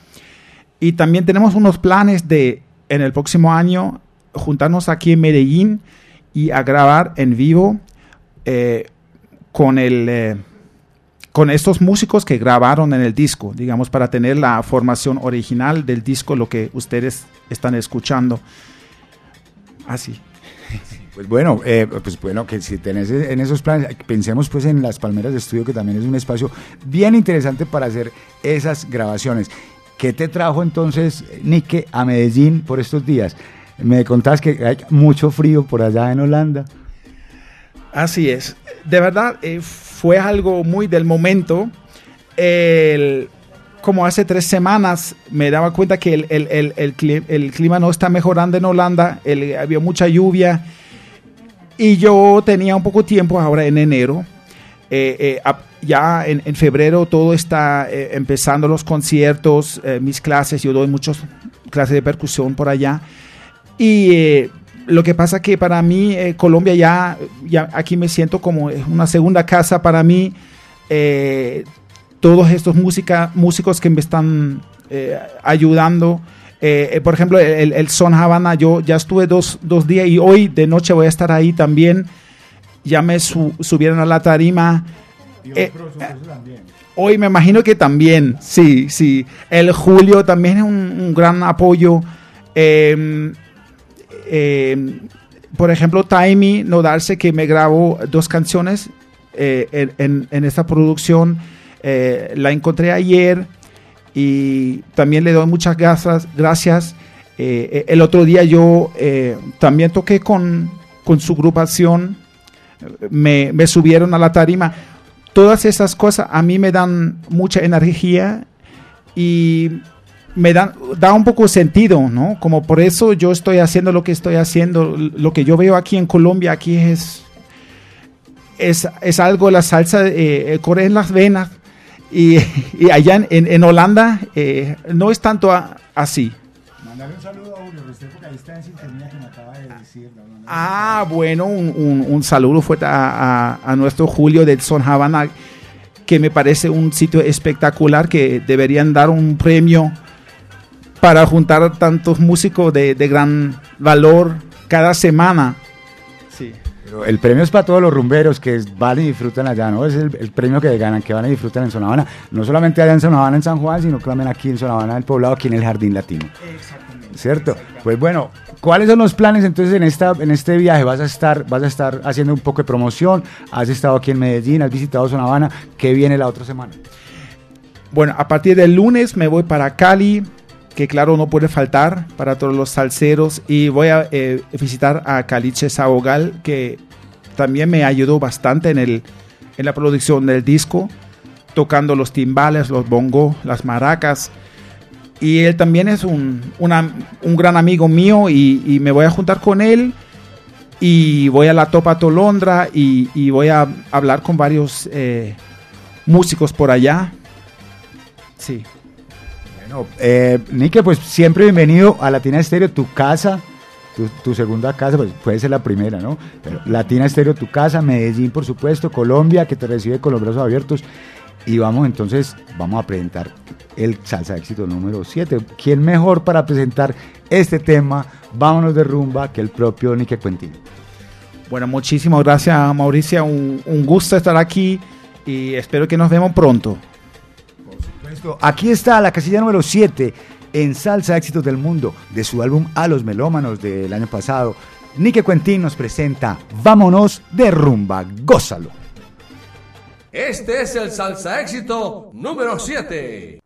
Y también tenemos unos planes de, en el próximo año, juntarnos aquí en Medellín y a grabar en vivo eh, con el eh, con estos músicos que grabaron en el disco, digamos, para tener la formación original del disco, lo que ustedes están escuchando. Así. Pues bueno, eh, pues bueno, que si tenés en esos planes, pensemos pues en las Palmeras de Estudio, que también es un espacio bien interesante para hacer esas grabaciones. ¿Qué te trajo entonces, Nike, a Medellín por estos días? Me contabas que hay mucho frío por allá en Holanda. Así es. De verdad, eh, fue algo muy del momento. Como hace tres semanas me daba cuenta que el, el- el- el cli- el clima no está mejorando en Holanda. había mucha lluvia. Y yo tenía un poco tiempo ahora en enero. Eh, eh, ya en, en febrero todo está empezando los conciertos, mis clases. Yo doy muchas clases de percusión por allá. Y lo que pasa que para mí eh, Colombia ya, ya aquí me siento como una segunda casa para mí. Eh, todos estos música, músicos que me están eh, ayudando. Por ejemplo, el, el Son Habana, yo ya estuve dos, dos días y hoy de noche voy a estar ahí también. Ya me su- subieron a la tarima. Eh, Hoy me imagino que también, sí, sí. El Julio también es un, un gran apoyo. Eh, eh, por ejemplo, Taimi No Darse, que me grabó dos canciones eh, en, esta producción. eh, la encontré ayer y también le doy muchas gracias. gracias. El otro día yo también toqué con, con su agrupación, me, me subieron a la tarima. Todas esas cosas a mí me dan mucha energía y me dan, da un poco sentido, ¿no? Como por eso yo estoy haciendo lo que estoy haciendo. Lo que yo veo aquí en Colombia, aquí es, es, es algo, la salsa eh, eh, corre en las venas. Y, [laughs] y allá en, en- en Holanda eh, no es tanto a- así. Mandarle un saludo a Julio Restrepo, que ahí está en sintonía que me acaba de decir. Ah, bueno, un, un- un saludo fuerte a, a- a nuestro Julio del Son Havana, que me parece un sitio espectacular que deberían dar un premio para juntar tantos músicos de, de gran valor cada semana. Sí. Pero el premio es para todos los rumberos que van y disfrutan allá, ¿no? Es el, el premio que ganan, que van y disfrutan en Zona Habana. No solamente allá en Zona Habana, en San Juan, sino que también aquí en Zona Habana, del poblado, aquí en el Jardín Latino. ¿Cierto? Pues bueno, ¿cuáles son los planes entonces en, esta, en este viaje? ¿Vas a, estar, ¿Vas a estar haciendo un poco de promoción? ¿Has estado aquí en Medellín? ¿Has visitado Zona Habana? ¿Qué viene la otra semana? Bueno, a partir del lunes me voy para Cali, que claro no puede faltar para todos los salseros, y voy a eh, visitar a Caliche Saogal, que también me ayudó bastante en, el, en la producción del disco, tocando los timbales, los bongos, las maracas. Y él también es un, un gran amigo mío y, me voy a juntar con él y voy a la Topa Tolondra y, y voy a hablar con varios eh, músicos por allá. Sí. Bueno, eh, Nike, pues siempre bienvenido a Latina Estéreo, tu casa, tu, segunda casa, pues puede ser la primera, ¿no? Pero Latina Estéreo, tu casa, Medellín, por supuesto, Colombia, que te recibe con los brazos abiertos. Y vamos entonces, vamos a presentar el salsa éxito número 7. ¿Quién mejor para presentar este tema? Vámonos de rumba que el propio Nike Quentin. Bueno, muchísimas gracias Mauricio, un, un gusto estar aquí y espero que nos vemos pronto. Aquí está la casilla número 7 en Salsa Éxitos del Mundo de su álbum A los Melómanos del año pasado. Nike Quentin nos presenta Vámonos de rumba, gózalo. Este es el salsa éxito número 7.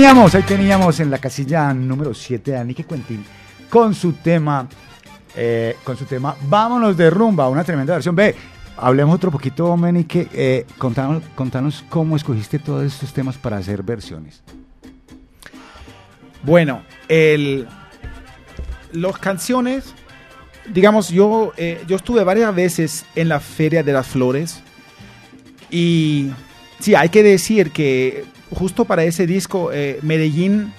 Teníamos, ahí teníamos en la casilla número 7 a Nicky Quentin con su tema, eh, con su tema Vámonos de rumba, una tremenda versión. Ve, hablemos otro poquito, Menique, eh, contanos, contanos cómo escogiste todos estos temas para hacer versiones. Bueno, el, las canciones, digamos, yo, eh, yo estuve varias veces en la Feria de las Flores y sí, hay que decir que justo para ese disco, eh, Medellín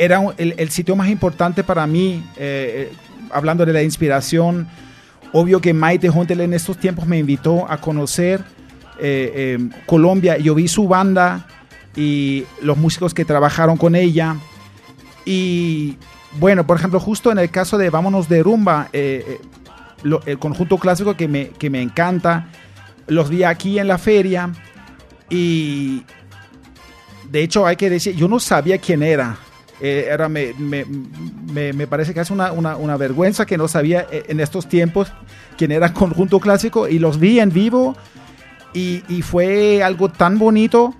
era el, el sitio más importante para mí, eh, eh, hablando de la inspiración. Obvio que Maite Huntela en estos tiempos me invitó a conocer eh, Colombia. Yo vi su banda y los músicos que trabajaron con ella. Y bueno, por ejemplo, justo en el caso de Vámonos de Rumba, el conjunto clásico que me, que me encanta, los vi aquí en la feria y de hecho hay que decir, yo no sabía quién era. Eh, era me, me- me- me parece que es una, una- una vergüenza que no sabía eh, en estos tiempos quién era Conjunto Clásico y los vi en vivo y, y fue algo tan bonito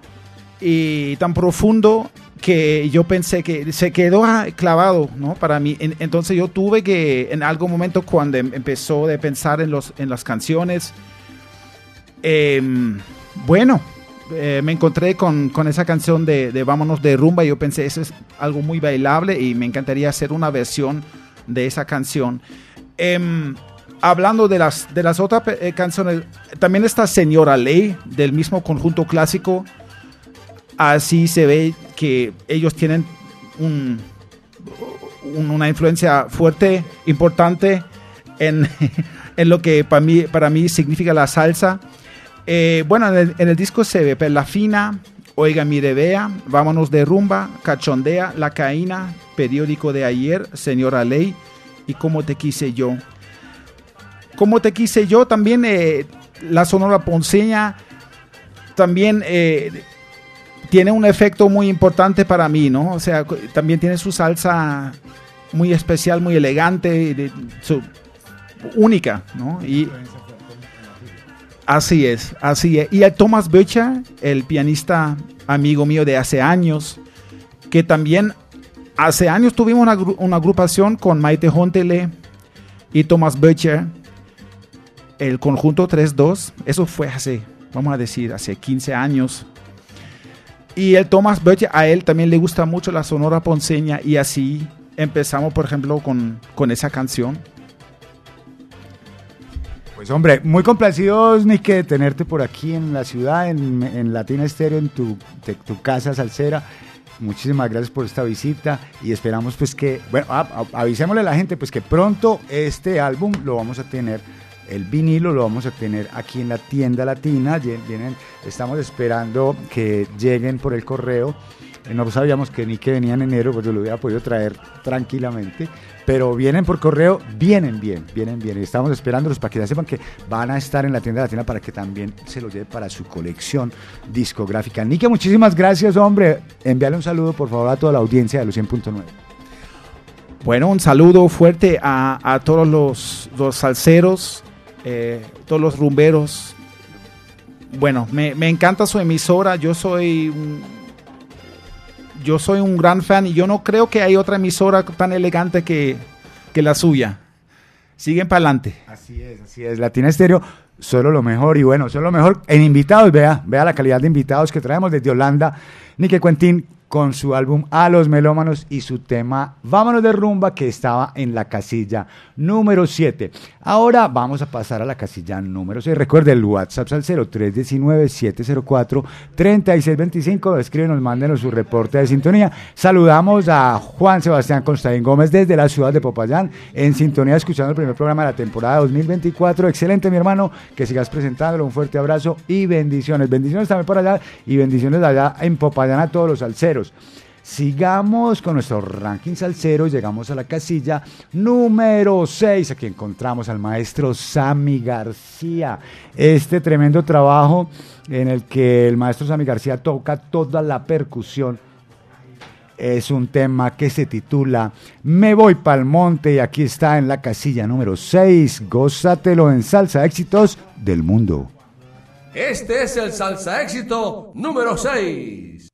y tan profundo que yo pensé que se quedó ah, clavado, ¿no? Para mí. En- entonces yo tuve que, en algún momento cuando em- empezó de pensar en, los, en las canciones, em, bueno, eh, me encontré con, con esa canción de, de Vámonos de Rumba y yo pensé, eso es algo muy bailable y me encantaría hacer una versión de esa canción. Em, hablando de las, de las otras eh, canciones, también está Señora Ley, del mismo conjunto clásico. Así se ve que ellos tienen un- un- una influencia fuerte, importante en, [laughs] en lo que para mí, para mí significa la salsa. Eh, bueno, en el, disco se ve Perla Fina, Oiga Mire Vea, Vámonos de Rumba, Cachondea, La Caína, Periódico de Ayer, Señora Ley y Cómo Te Quise Yo. Cómo Te Quise Yo también, eh, la Sonora Ponceña, también eh, tiene un efecto muy importante para mí, ¿no? O sea, también tiene su salsa muy especial, muy elegante, de- su- única, ¿no? Y así es, así es. Y el Thomas Böttcher, el pianista amigo mío de hace años, que también hace años tuvimos una, agru- una agrupación con Maite Hontele y Thomas Böttcher. el conjunto 3-2, eso fue hace, vamos a decir, hace 15 años. Y el Thomas Böttcher, a él también le gusta mucho la Sonora Ponceña y así empezamos, por ejemplo, con, con esa canción. Pues hombre, muy complacidos, Nike, de tenerte por aquí en la ciudad, en, en Latina Estéreo, en tu, tu casa salsera. Muchísimas gracias por esta visita y esperamos pues que, bueno, a- a- avisémosle a la gente pues que pronto este álbum lo vamos a tener, el vinilo lo vamos a tener aquí en la tienda latina, vienen, estamos esperando que lleguen por el correo, Eh, no sabíamos que ni que venía en enero, pues yo lo hubiera podido traer tranquilamente, pero vienen por correo, vienen bien, vienen bien. Y estamos esperándolos para que ya sepan que van a estar en la tienda latina para que también se los lleve para su colección discográfica. Nike, muchísimas gracias, hombre. Envíale un saludo, por favor, a toda la audiencia de los 100.9. Bueno, un saludo fuerte a, a todos los, los salseros, eh, todos los rumberos. Bueno, me, me encanta su emisora. Yo soy yo soy un gran fan y yo no creo que hay otra emisora tan elegante que, que la suya. Siguen para adelante. Así es, así es. Latina Estéreo, solo lo mejor. Y bueno, solo lo mejor en invitados. Vea, vea la calidad de invitados que traemos desde Holanda. Nike Quentin con su álbum A los Melómanos y su tema Vámonos de Rumba que estaba en la casilla número 7. Ahora vamos a pasar a la casilla número 6. Recuerde el WhatsApp al 0319-704-3625. Escríbenos, mándenos su reporte de sintonía. Saludamos a Juan Sebastián Constaín Gómez desde la ciudad de Popayán en sintonía escuchando el primer programa de la temporada 2024. Excelente, mi hermano, que sigas presentándolo. Un fuerte abrazo y bendiciones. Bendiciones también por allá y bendiciones allá en Popayán a todos los salseros. Sigamos con nuestro ranking salsero, llegamos a la casilla número 6, aquí encontramos al maestro Sammy García. Este tremendo trabajo en el que el maestro Sammy García toca toda la percusión. Es un tema que se titula Me voy pa'l monte y aquí está en la casilla número 6. Gózatelo en salsa éxitos del mundo. Este es el salsa éxito número 6.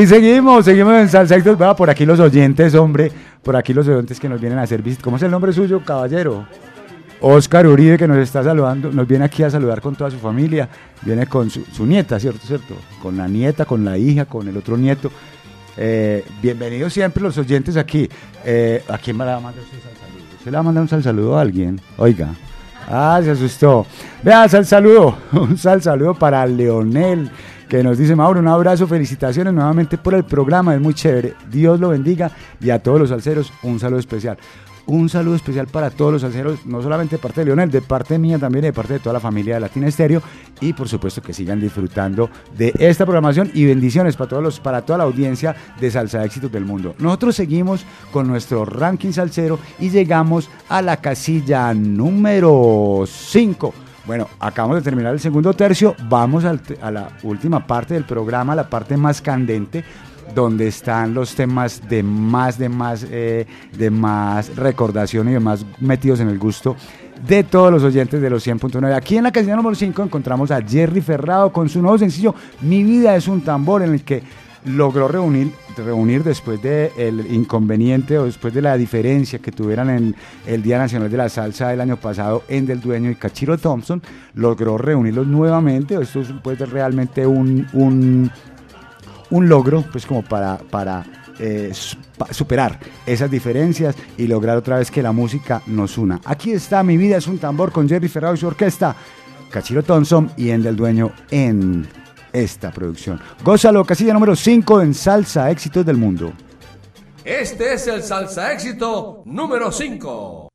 Y seguimos, seguimos en Salsa Éxitos. Vea, por aquí los oyentes, hombre, por aquí los oyentes que nos vienen a hacer visita. ¿Cómo es el nombre suyo, caballero? Oscar Uribe, que nos está saludando, nos viene aquí a saludar con toda su familia. Viene con su, nieta, ¿cierto? ¿cierto? Con la nieta, con la hija, con el otro nieto. Eh, bienvenidos siempre los oyentes aquí. Eh, ¿A quién me la va a mandar usted sal saludo? ¿Usted le va a mandar un sal saludo a alguien? Oiga. Ah, se asustó. Vea, sal saludo. [laughs] Un sal saludo para Leonel, que nos dice, Mauro, un abrazo, felicitaciones nuevamente por el programa, es muy chévere. Dios lo bendiga y a todos los salseros un saludo especial. Un saludo especial para todos los salseros, no solamente de parte de Leonel, de parte mía también y de parte de toda la familia de Latina Estéreo. Y por supuesto que sigan disfrutando de esta programación y bendiciones para, todos los, para toda la audiencia de Salsa Éxitos del Mundo. Nosotros seguimos con nuestro ranking salsero y llegamos a la casilla número 5. Bueno, acabamos de terminar el segundo tercio, vamos a la última parte del programa, la parte más candente, donde están los temas de más, de más, eh, de más recordación y de más metidos en el gusto de todos los oyentes de los 100.9. Aquí en la casilla número 5 encontramos a Jerry Ferrado con su nuevo sencillo Mi vida es un tambor en el que logró reunir, reunir después del inconveniente o después de la diferencia que tuvieran en el Día Nacional de la Salsa del año pasado en Del Dueño y Cachiro Thompson, logró reunirlos nuevamente. Esto es pues, realmente un, un, un logro, pues como para, para eh, superar esas diferencias y lograr otra vez que la música nos una. Aquí está Mi vida es un tambor con Jerry Ferrado y su orquesta, Cachiro Thompson y en Del Dueño en esta producción. Gózalo, casilla número 5 en Salsa Éxitos del Mundo. Este es el salsa éxito número 5.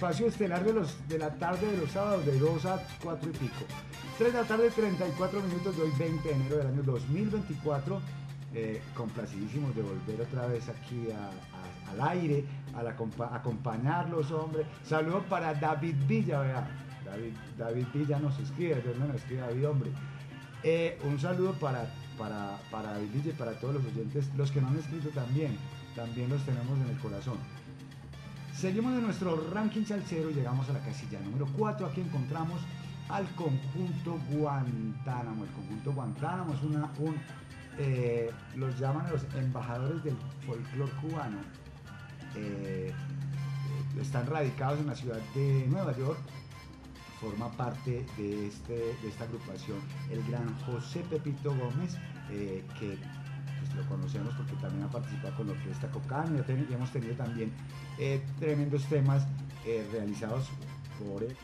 Espacio estelar de, los, de la tarde de los sábados de 2 a 4 y pico. 3 de la tarde, 34 minutos de hoy, 20 de enero del año 2024. Eh, complacidísimos de volver otra vez aquí a- a- al aire, a la compa- acompañarlos, hombre. Saludos para David Villa, vea. David, David Villa nos escribe, de dónde nos escribe David, hombre. Eh, un saludo para, para, para David Villa y para todos los oyentes, los que no han escrito también, también los tenemos en el corazón. Seguimos en nuestro ranking salsero y llegamos a la casilla número 4. Aquí encontramos al conjunto Guantánamo. El conjunto Guantánamo es una, un, eh, los llaman los embajadores del folclore cubano. Eh, están radicados en la ciudad de Nueva York. Forma parte de, este, de esta agrupación el gran José Pepito Gómez, eh, que lo conocemos porque también ha participado con la Orquesta Cocán y, hemos tenido también eh, tremendos temas eh, realizados por él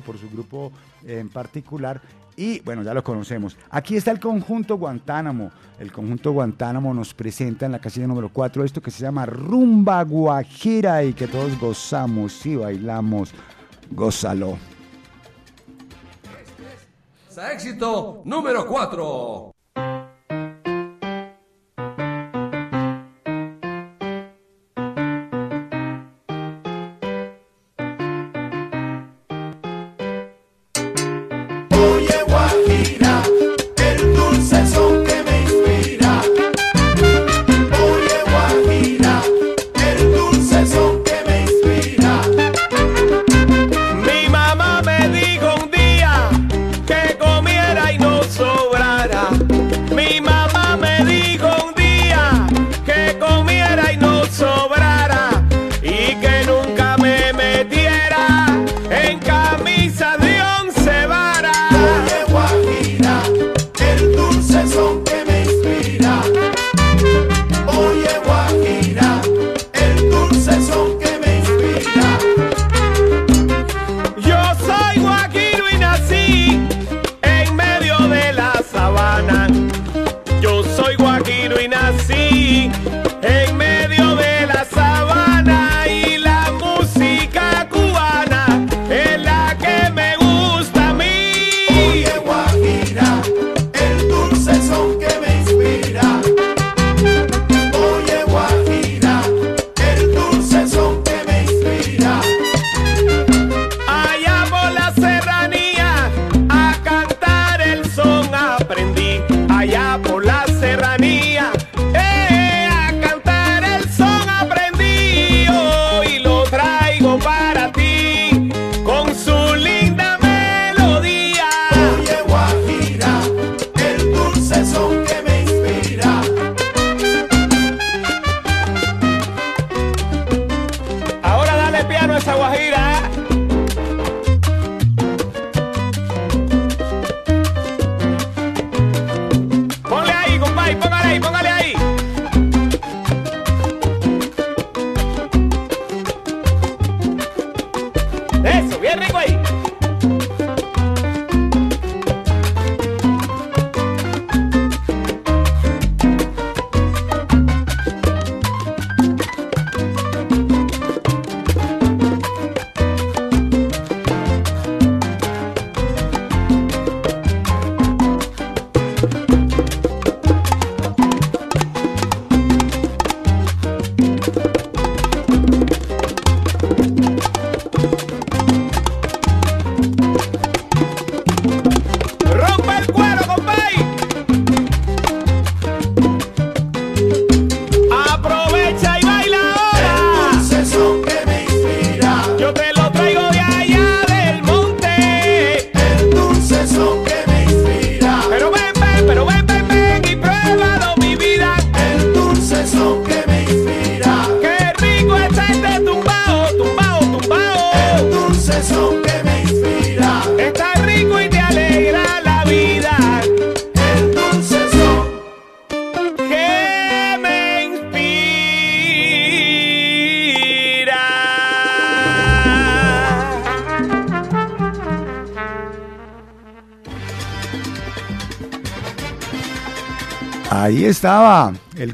por su grupo en particular. Y bueno, ya lo conocemos. Aquí está el conjunto Guantánamo. El conjunto Guantánamo nos presenta en la casilla número 4 esto que se llama Rumba Guajira y que todos gozamos y bailamos. Gózalo. Éxito número 4.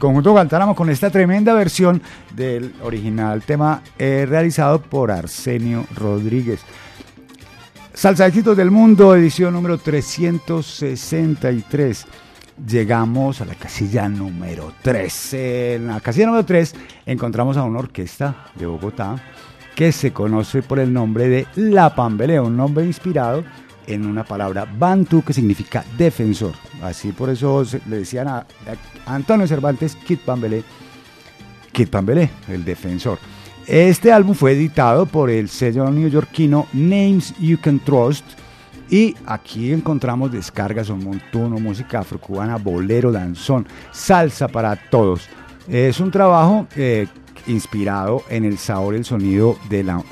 Conjunto Guantánamo con esta tremenda versión del original tema eh, realizado por Arsenio Rodríguez. Salsa Éxitos del Mundo, edición número 363. Llegamos a la casilla número 3. En la casilla número 3 encontramos a una orquesta de Bogotá que se conoce por el nombre de La Pambelea, un nombre inspirado en una palabra bantu que significa defensor. Así por eso le decían a, Antonio Cervantes Kid Pambelé, Kid Pambelé, el defensor. Este álbum fue editado por el sello neoyorquino Names You Can Trust y aquí encontramos descargas un montuno, música afrocubana, bolero, danzón, salsa para todos. Es un trabajo eh, inspirado en el sabor el sonido de la,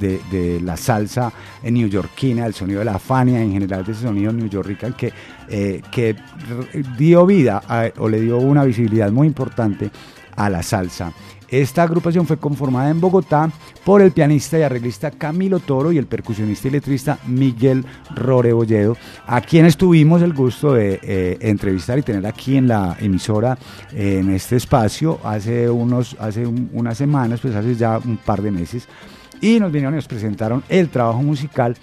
de, la salsa neoyorquina, el sonido de la Fania, en general de ese sonido neoyorrican que, eh, que dio vida o le dio una visibilidad muy importante a la salsa. Esta agrupación fue conformada en Bogotá por el pianista y arreglista Camilo Toro y el percusionista y letrista Miguel Rorebolledo, a quienes tuvimos el gusto de eh, entrevistar y tener aquí en la emisora eh, en este espacio hace, unos, hace un- unas semanas, pues hace ya un par de meses, y nos vinieron y nos presentaron el trabajo musical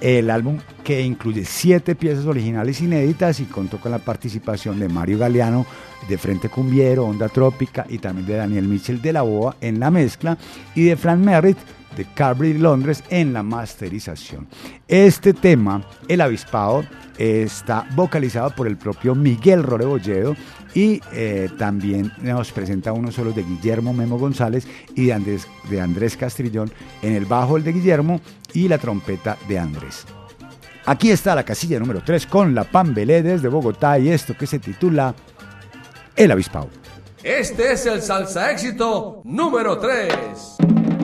el álbum que incluye siete piezas originales inéditas y contó con la participación de Mario Galeano de Frente Cumbiero, Onda Trópica y también de Daniel Mitchell de La Boa en la mezcla y de Frank Merritt de Carberry Londres en la masterización. Este tema, El Avispado, está vocalizado por el propio Miguel Rorebolledo y eh, también nos presenta unos solos de Guillermo Memo González y de Andrés, de Andrés Castrillón en el bajo el de Guillermo y la trompeta de Andrés. Aquí está la casilla número 3 con la Pambelé desde Bogotá y esto que se titula El Avispado. Este es el salsa éxito número 3.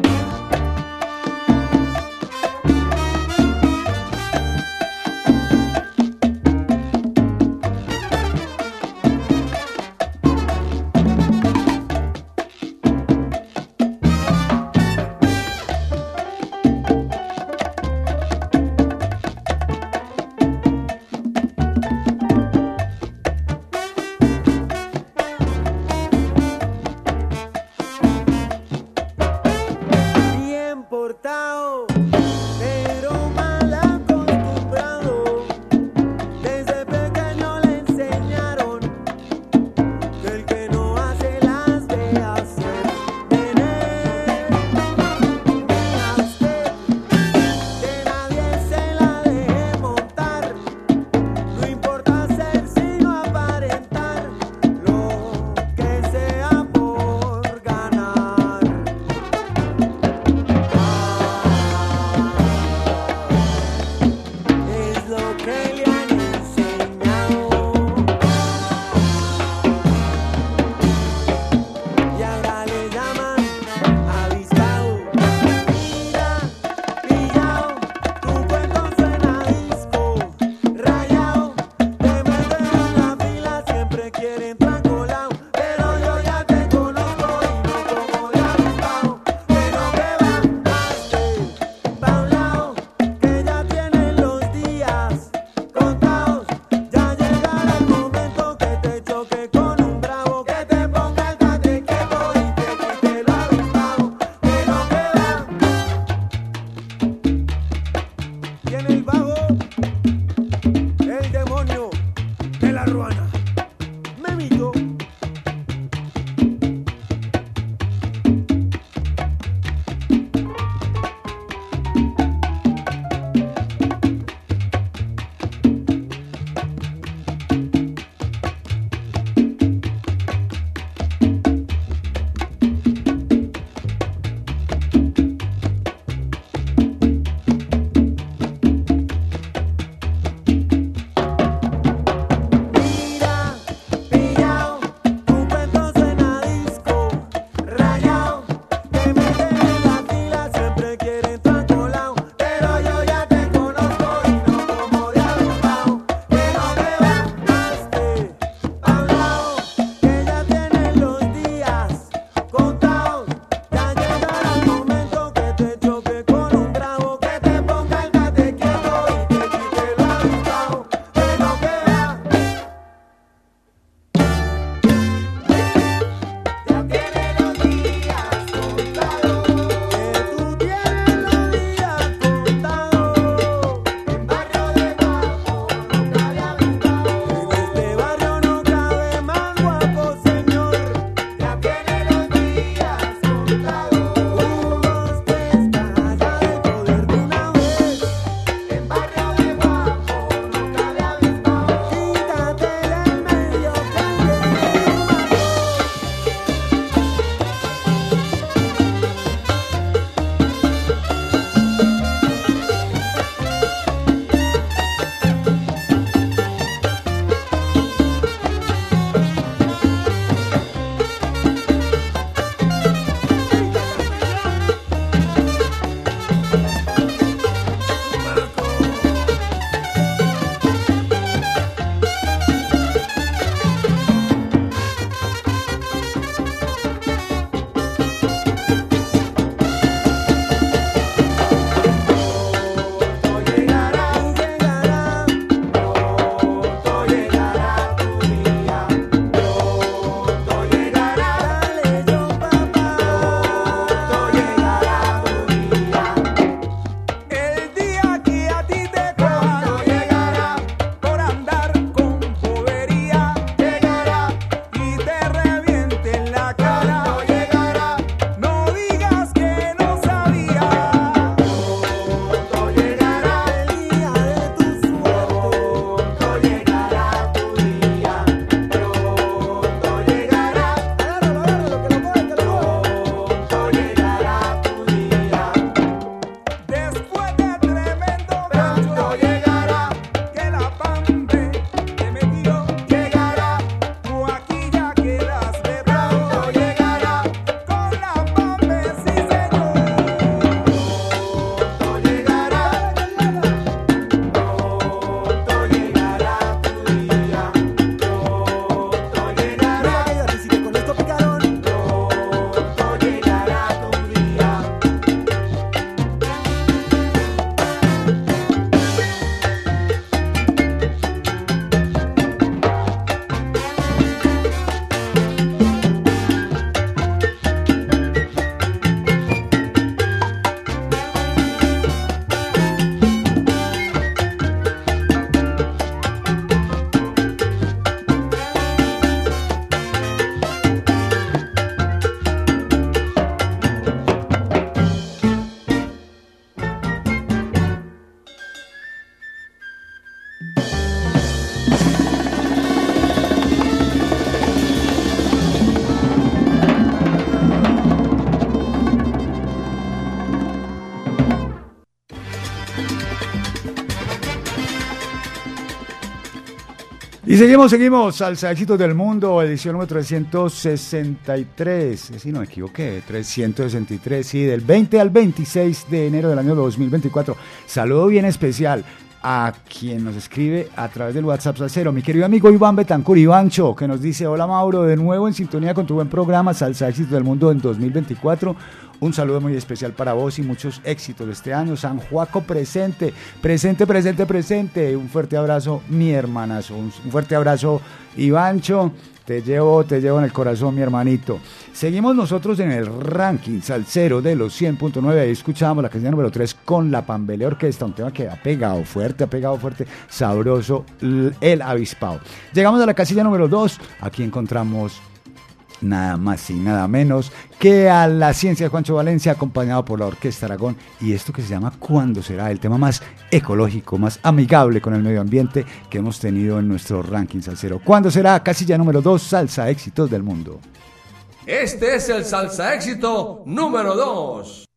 Seguimos, seguimos. Salsa Éxitos del Mundo, edición número 363. Eh, Si no me equivoqué, 363, sí, del 20 al 26 de enero del año 2024. Saludo bien especial a quien nos escribe a través del WhatsApp Salcero, mi querido amigo Iván Betancur Ivancho, que nos dice, hola Mauro, de nuevo en sintonía con tu buen programa Salsa Éxitos del Mundo en 2024. Un saludo muy especial para vos y muchos éxitos de este año. San Juaco presente, presente, presente, presente. Un fuerte abrazo, mi hermanazo. Un fuerte abrazo, Ivancho. Te llevo, te llevo en el corazón, mi hermanito. Seguimos nosotros en el ranking salsero de los 100.9. Ahí escuchábamos la canción número 3 con la Pambelea Orquesta, un tema que ha pegado fuerte, ha pegado fuerte, sabroso, el avispado. Llegamos a la casilla número 2. Aquí encontramos nada más y nada menos que a la ciencia de Juancho Valencia acompañado por la Orquesta Aragón y esto que se llama ¿Cuándo será? El tema más ecológico, más amigable con el medio ambiente que hemos tenido en nuestro ranking salsero. ¿Cuándo será? Casilla número 2, Salsa Éxitos del Mundo. Este es el salsa éxito número 2.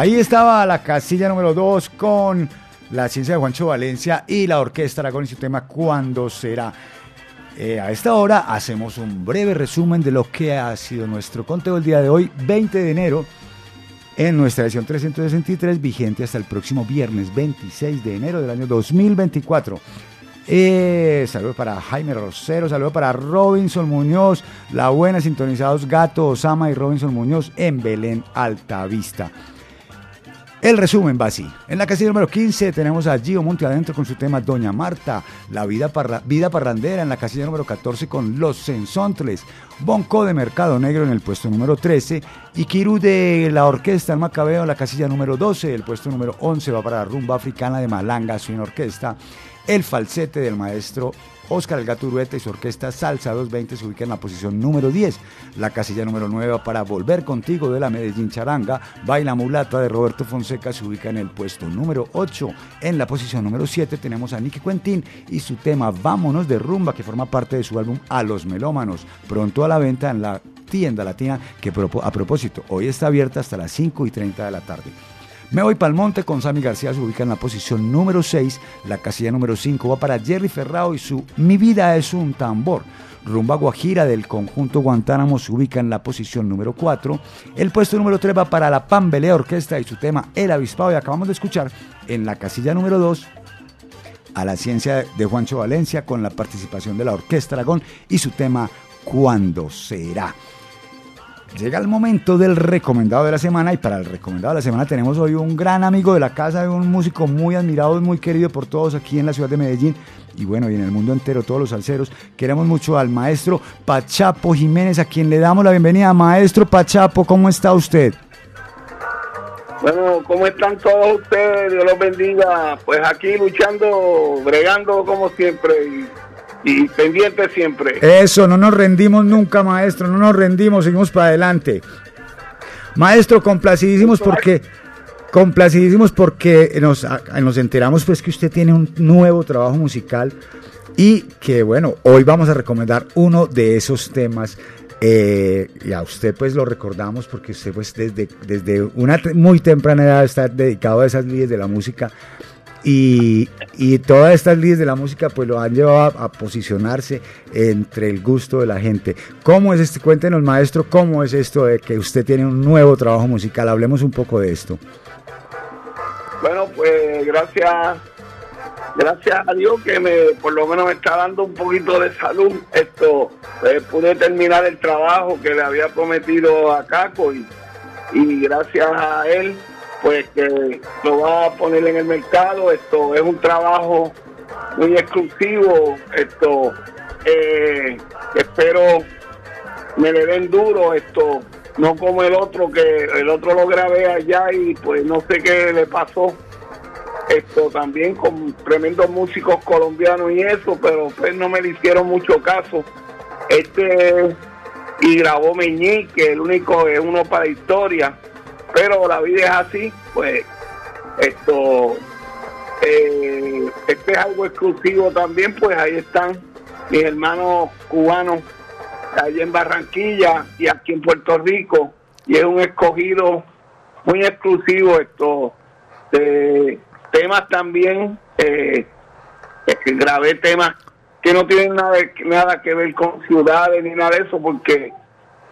Ahí estaba la casilla número 2 con la ciencia de Juancho Valencia y la orquesta Aragón y su tema ¿Cuándo será? Eh, a esta hora hacemos un breve resumen de lo que ha sido nuestro conteo el día de hoy, 20 de enero, en nuestra edición 363, vigente hasta el próximo viernes 26 de enero del año 2024. Eh, saludos para Jaime Rosero, saludos para Robinson Muñoz, La Buena, sintonizados Gato Osama y Robinson Muñoz en Belén Altavista. El resumen va. En la casilla número 15 tenemos a Gio Monte adentro con su tema Doña Marta, La vida, parra- vida parrandera en la casilla número 14 con Los Sensontles, Bonco de Mercado Negro en el puesto número 13 y Kirú de la Orquesta El Macabeo en la casilla número 12. El puesto número 11 va para la Rumba Africana de Malanga, su orquesta. El falsete del maestro Oscar El Gato Urueta y su orquesta Salsa 220 se ubica en la posición número 10. La casilla número 9 va para Volver Contigo de la Medellín Charanga. Baila Mulata de Roberto Fonseca se ubica en el puesto número 8. En la posición número 7 tenemos a Nicky Quentin y su tema Vámonos de Rumba que forma parte de su álbum A los Melómanos. Pronto a la venta en la tienda latina que a propósito hoy está abierta hasta las 5 y 30 de la tarde. Me voy para el monte con Sammy García, se ubica en la posición número 6. La casilla número 5 va para Jerry Ferrao y su Mi vida es un tambor. Rumba Guajira del conjunto Guantánamo se ubica en la posición número 4. El puesto número 3 va para la Pambelea Orquesta y su tema El Avispado. Y acabamos de escuchar en la casilla número 2 a la ciencia de Juancho Valencia con la participación de la Orquesta Aragón y su tema ¿Cuándo será? Llega el momento del recomendado de la semana y para el recomendado de la semana tenemos hoy un gran amigo de la casa, un músico muy admirado y muy querido por todos aquí en la ciudad de Medellín y bueno, y en el mundo entero, todos los salseros. Queremos mucho al maestro Pachapo Jiménez, a quien le damos la bienvenida. Maestro Pachapo, ¿cómo está usted? Bueno, ¿cómo están todos ustedes? Dios los bendiga. Pues aquí luchando, bregando como siempre y pendiente siempre. Eso, no nos rendimos nunca, maestro, no nos rendimos, seguimos para adelante. Maestro, complacidísimos porque complacidísimos porque nos, nos enteramos pues que usted tiene un nuevo trabajo musical y que bueno, hoy vamos a recomendar uno de esos temas. eh, y a usted pues lo recordamos porque usted pues desde, desde una muy temprana edad está dedicado a esas líneas de la música y, y todas estas líneas de la música pues lo han llevado a, a posicionarse entre el gusto de la gente. ¿Cómo es este? Cuéntenos maestro, ¿cómo es esto de que usted tiene un nuevo trabajo musical? Hablemos un poco de esto. Bueno, pues gracias, gracias a Dios que me, por lo menos me está dando un poquito de salud. Esto, pues, pude terminar el trabajo que le había prometido a Caco y, y gracias a él, pues que lo va a poner en el mercado. Esto es un trabajo muy exclusivo. Esto, eh, espero me le den duro esto no como el otro que el otro lo grabé allá y pues no sé qué le pasó esto también con tremendos músicos colombianos y eso pero pues no me le hicieron mucho caso este y grabó Meñique el único es uno para historia pero la vida es así pues esto eh, este es algo exclusivo también pues ahí están mis hermanos cubanos allá en Barranquilla y aquí en Puerto Rico. Y es un escogido muy exclusivo esto de temas también eh, que grabé temas que no tienen nada, nada que ver con ciudades ni nada de eso porque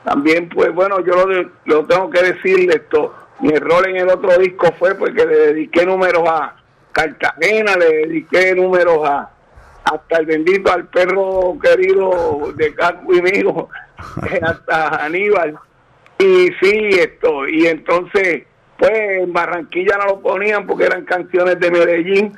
también pues bueno yo lo, de- lo tengo que decirle esto mi error en el otro disco fue porque le dediqué números a Cartagena le dediqué números a hasta el bendito al perro querido de Caco y mío, [laughs] eh, hasta Aníbal. Y sí, esto, y entonces, pues en Barranquilla no lo ponían porque eran canciones de Medellín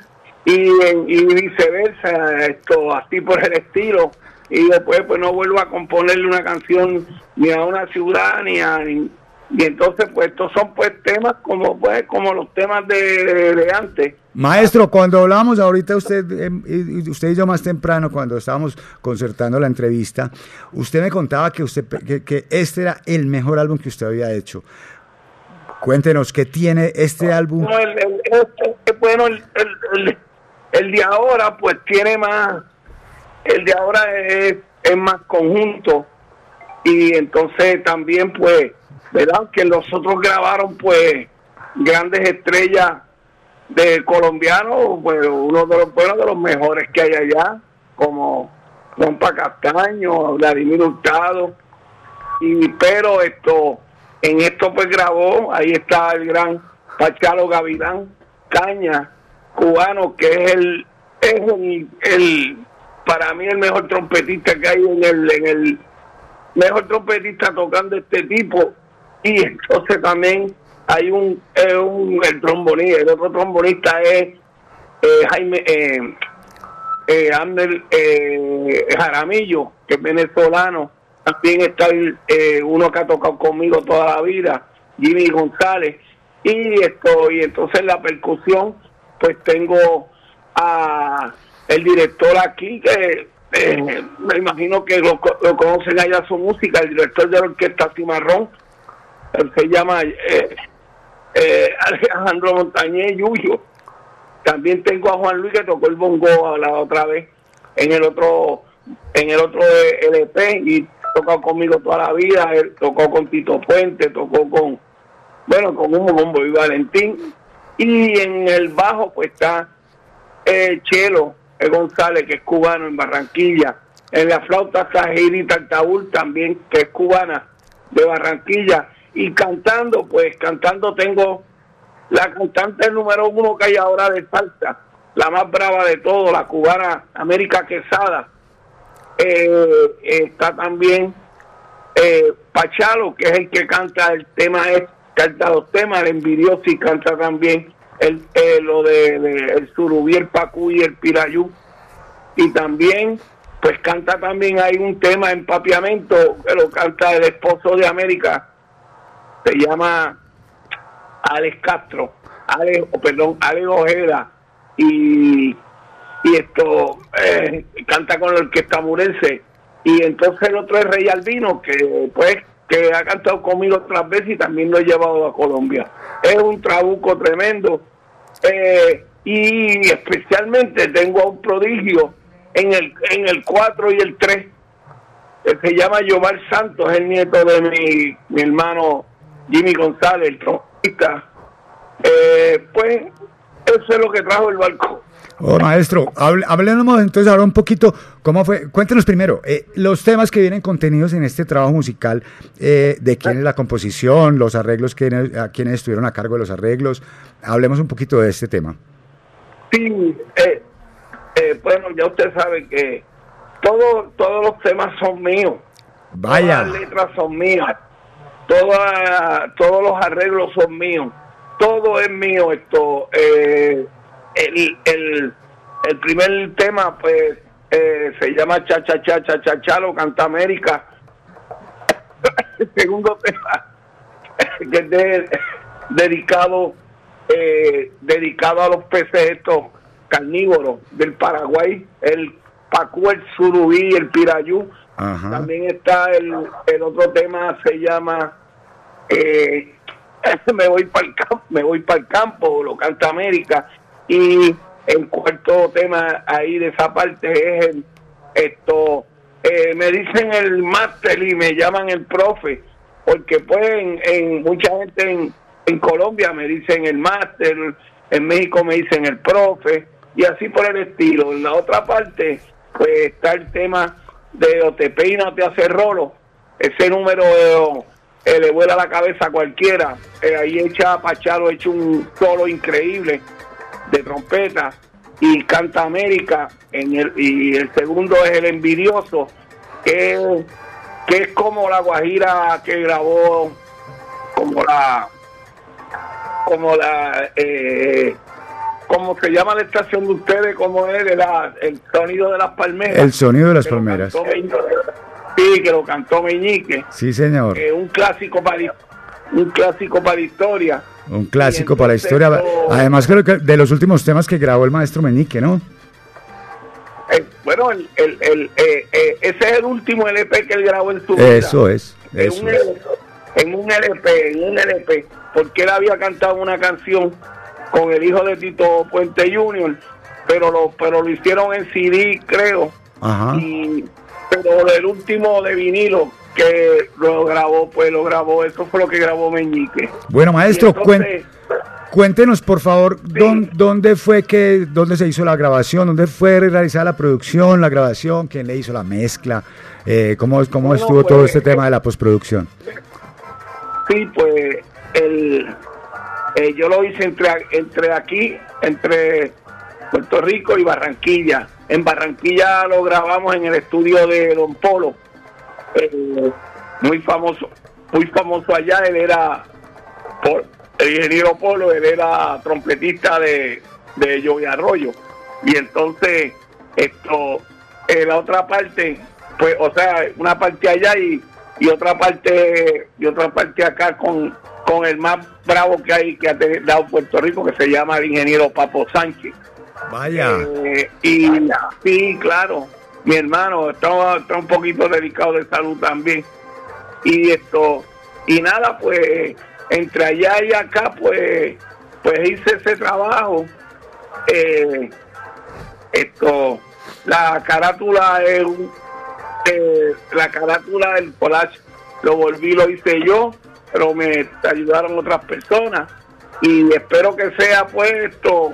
y, y viceversa, esto, así por el estilo. Y después, pues no vuelvo a componerle una canción ni a una ciudad ni a. ni- y entonces, pues estos son pues temas como pues como los temas de, de- de antes. Maestro, cuando hablábamos ahorita usted, eh, y usted y yo más temprano, cuando estábamos concertando la entrevista, usted me contaba que, usted, que, que este era el mejor álbum que usted había hecho. Cuéntenos, ¿qué tiene este álbum? El, el- este- bueno, el, el- el- el de ahora pues tiene más, el de ahora es, es más conjunto y entonces también pues, ¿verdad? Que los otros grabaron pues grandes estrellas de colombianos, pues uno de los buenos de los mejores que hay allá, como Rompa Castaño, Vladimir Hurtado, y pero esto, en esto pues grabó, ahí está el gran Pachalo Gavilán Caña, cubano, que es el, es el- para mí el mejor trompetista que hay en el, en el mejor trompetista tocando este tipo y entonces también hay un, eh, un el trombonista, el otro trombonista es eh, Jaime eh, eh, Ander eh, Jaramillo, que es venezolano. También está eh, uno que ha tocado conmigo toda la vida, Jimmy González. Y esto, y entonces la percusión, pues tengo a el director aquí que eh, me imagino que lo, co- lo conocen allá su música, el director de la orquesta Cimarrón, él se llama eh, eh, Alejandro Montañez Yuyo. También tengo a Juan Luis que tocó el bongo la otra vez en el otro en el otro LP y tocó conmigo toda la vida, él tocó con Tito Puente, tocó con bueno, con un bombo y Valentín y en el bajo pues está Chelo González que es cubano en Barranquilla, en la flauta Heidi Tartabul también que es cubana de Barranquilla y cantando pues cantando tengo la cantante número uno que hay ahora de salsa, la más brava de todo, la cubana América Quesada. Eh, está también eh, Pachalo, que es el que canta el tema, es, canta los temas, el envidioso y canta también el, lo de, el surubí, el pacú y el pirayú. Y también, pues canta también hay un tema en papiamento que lo canta el esposo de América, se llama Alex Castro, Alex, perdón, Alex Ojeda y, y esto eh, canta con la orquesta murense y entonces el otro es Rey Albino que pues que ha cantado conmigo otras veces y también lo he llevado a Colombia. Es un trabuco tremendo eh, y especialmente tengo a un prodigio en el en el 4 y el 3 que se llama Yomar Santos, el nieto de mi, mi hermano Jimmy González, el trompista. Eh, pues eso es lo que trajo el barco. Oh, maestro, hable- hablemos entonces ahora un poquito, ¿cómo fue? Cuéntenos primero, eh, los temas que vienen contenidos en este trabajo musical, eh, de quién es la composición, los arreglos, quiénes, a quienes estuvieron a cargo de los arreglos, hablemos un poquito de este tema. Sí, eh, eh, bueno, ya usted sabe que todo, todos los temas son míos. Vaya. Todas las letras son mías. Toda- todos los arreglos son míos. Todo es mío. Esto, eh, el, el, el primer tema, pues, eh, se llama Cha Cha Cha Cha Cha Cha, lo canta América. [laughs] el segundo tema, que es de- dedicado, eh, dedicado a los peces estos carnívoros del Paraguay, el pacú, el surubí, el pirayú. Ajá. También está el, el otro tema, se llama eh, [laughs] Me voy para el campo, me voy para el campo, lo canta América. Y el cuarto tema ahí de esa parte es el, esto, eh, me dicen el máster y me llaman el profe, porque pues en, en mucha gente en, en Colombia me dicen el máster, en México me dicen el profe, y así por el estilo. En la otra parte, pues está el tema de o te peina o te hace rolo, ese número eh, eh, le vuela la cabeza a cualquiera, Eh, ahí echa Pachalo, ha hecho un solo increíble de trompeta y canta América en el, y el segundo es el envidioso que, que es como la guajira que grabó como la como la eh, como se llama la estación de ustedes como es de la, el sonido de las palmeras. El sonido de las palmeras. sí que lo cantó Meñique. Sí, señor. eh, un clásico para un clásico para historia Un clásico para la historia. Además, creo que de los últimos temas que grabó el maestro Meñique, ¿no? Eh, bueno, el, el, el, eh, eh, ese es el último LP que él grabó en su vida. Eso es. En un, es. LP, en un LP, en un LP, porque él había cantado una canción con el hijo de Tito Puente Jr., pero lo, pero lo hicieron en CD, creo. Ajá. Y, pero el último de vinilo, que lo grabó, pues lo grabó, eso fue lo que grabó Meñique. Bueno, maestro, entonces, Cuéntenos, por favor, dón- dónde fue que, dónde se hizo la grabación, dónde fue realizada la producción, la grabación, quién le hizo la mezcla, eh, cómo, cómo Bueno, estuvo todo pues, este tema de la postproducción. Sí, pues el, eh, yo lo hice entre, entre aquí, entre Puerto Rico y Barranquilla. En Barranquilla lo grabamos en el estudio de Don Polo, eh, muy famoso, muy famoso allá. Él era Pol- el ingeniero Polo, él era trompetista de, de Joey Arroyo. Y entonces, esto, en la otra parte, pues, o sea, una parte allá y, y otra parte, y otra parte acá con, con el más bravo que hay que ha dado Puerto Rico, que se llama el ingeniero Papo Sánchez. Vaya. Eh, y sí, claro, mi hermano está, un poquito delicado de salud también. Y esto, y nada, pues entre allá y acá, pues, pues hice ese trabajo. Eh, esto, la carátula es eh, la carátula del collage lo volví, lo hice yo, pero me ayudaron otras personas y espero que sea puesto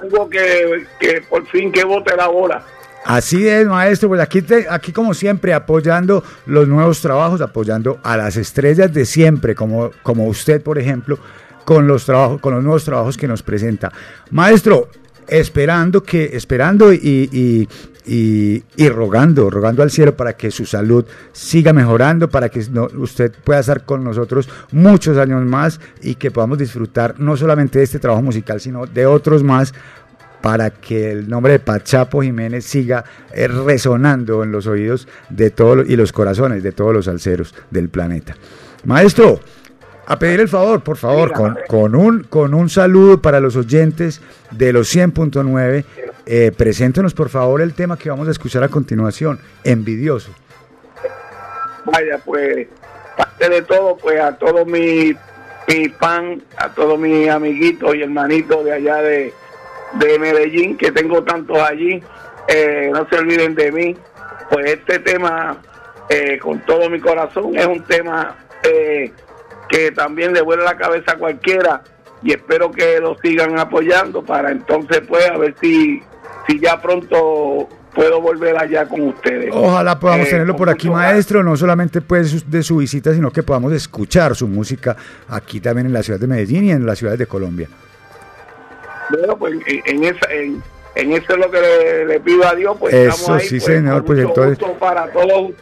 algo que, que por fin que bote la bola. Así es, maestro, pues aquí, aquí como siempre apoyando los nuevos trabajos, apoyando a las estrellas de siempre, como, como usted, por ejemplo, con los trabajos, con los nuevos trabajos que nos presenta. Maestro, esperando que, esperando y, y- y- y rogando, rogando al cielo para que su salud siga mejorando, para que usted pueda estar con nosotros muchos años más y que podamos disfrutar no solamente de este trabajo musical, sino de otros más para que el nombre de Pachapo Jiménez siga eh, resonando en los oídos de todos y los corazones de todos los salseros del planeta. Maestro, a pedir el favor, por favor, con, con un, con un saludo para los oyentes de los 100.9, eh, preséntenos por favor el tema que vamos a escuchar a continuación, Envidioso. Vaya, pues, parte de todo, pues a todos mis mi fan, a todos mis amiguitos y hermanitos de allá de, de Medellín, que tengo tantos allí, eh, no se olviden de mí. Pues este tema, eh, con todo mi corazón, es un tema eh, que también le vuela la cabeza a cualquiera y espero que lo sigan apoyando para entonces, pues, a ver si, si ya pronto puedo volver allá con ustedes. Ojalá podamos Eh, tenerlo por aquí, maestro, no solamente pues de su visita, sino que podamos escuchar su música aquí también en la ciudad de Medellín y en las ciudades de Colombia. Bueno, pues en, en esa, en, en eso es lo que le, le pido a Dios, pues Eso estamos ahí, sí, pues, señor, pues, entonces- para todos,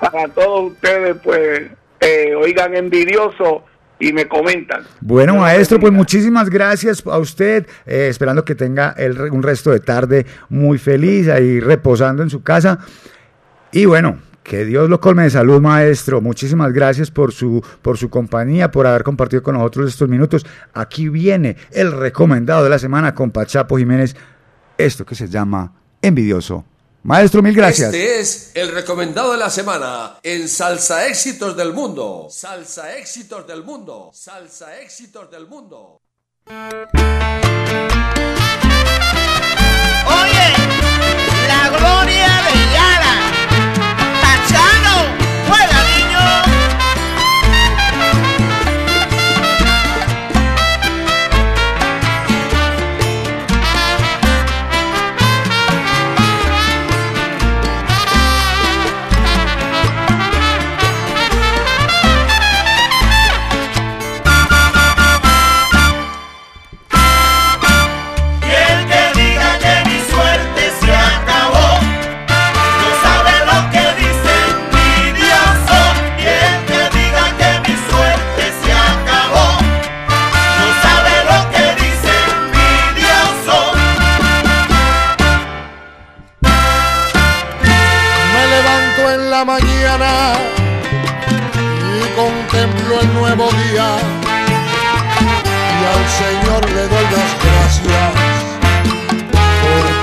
para todos ustedes, pues eh, oigan envidioso y me comentan. Bueno, maestro, pues muchísimas gracias a usted, eh, esperando que tenga el un resto de tarde muy feliz, ahí reposando en su casa. Y bueno, que Dios lo colme de salud, maestro. Muchísimas gracias por su, por su compañía, por haber compartido con nosotros estos minutos. Aquí viene el recomendado de la semana con Pachapo Jiménez, esto que se llama Envidioso. Maestro, mil gracias. Este es el recomendado de la semana en Salsa Éxitos del Mundo. Salsa Éxitos del Mundo. Salsa Éxitos del Mundo. Oye,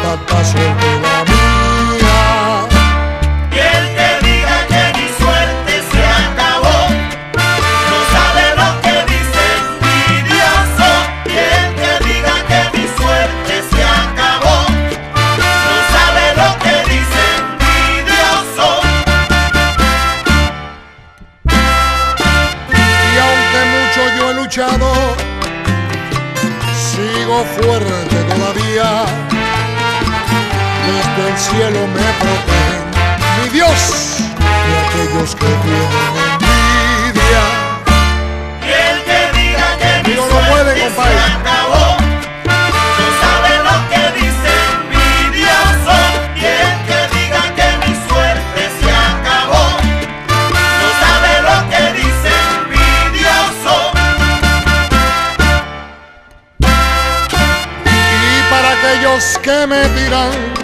por tanta suerte la del cielo me protegen, mi Dios, de aquellos que tienen envidia. Y el que diga que mi no puede, suerte se acabó, no sabe lo que dice envidioso. Y el que diga que mi suerte se acabó, no sabe lo que dice envidioso. Y para aquellos que me yo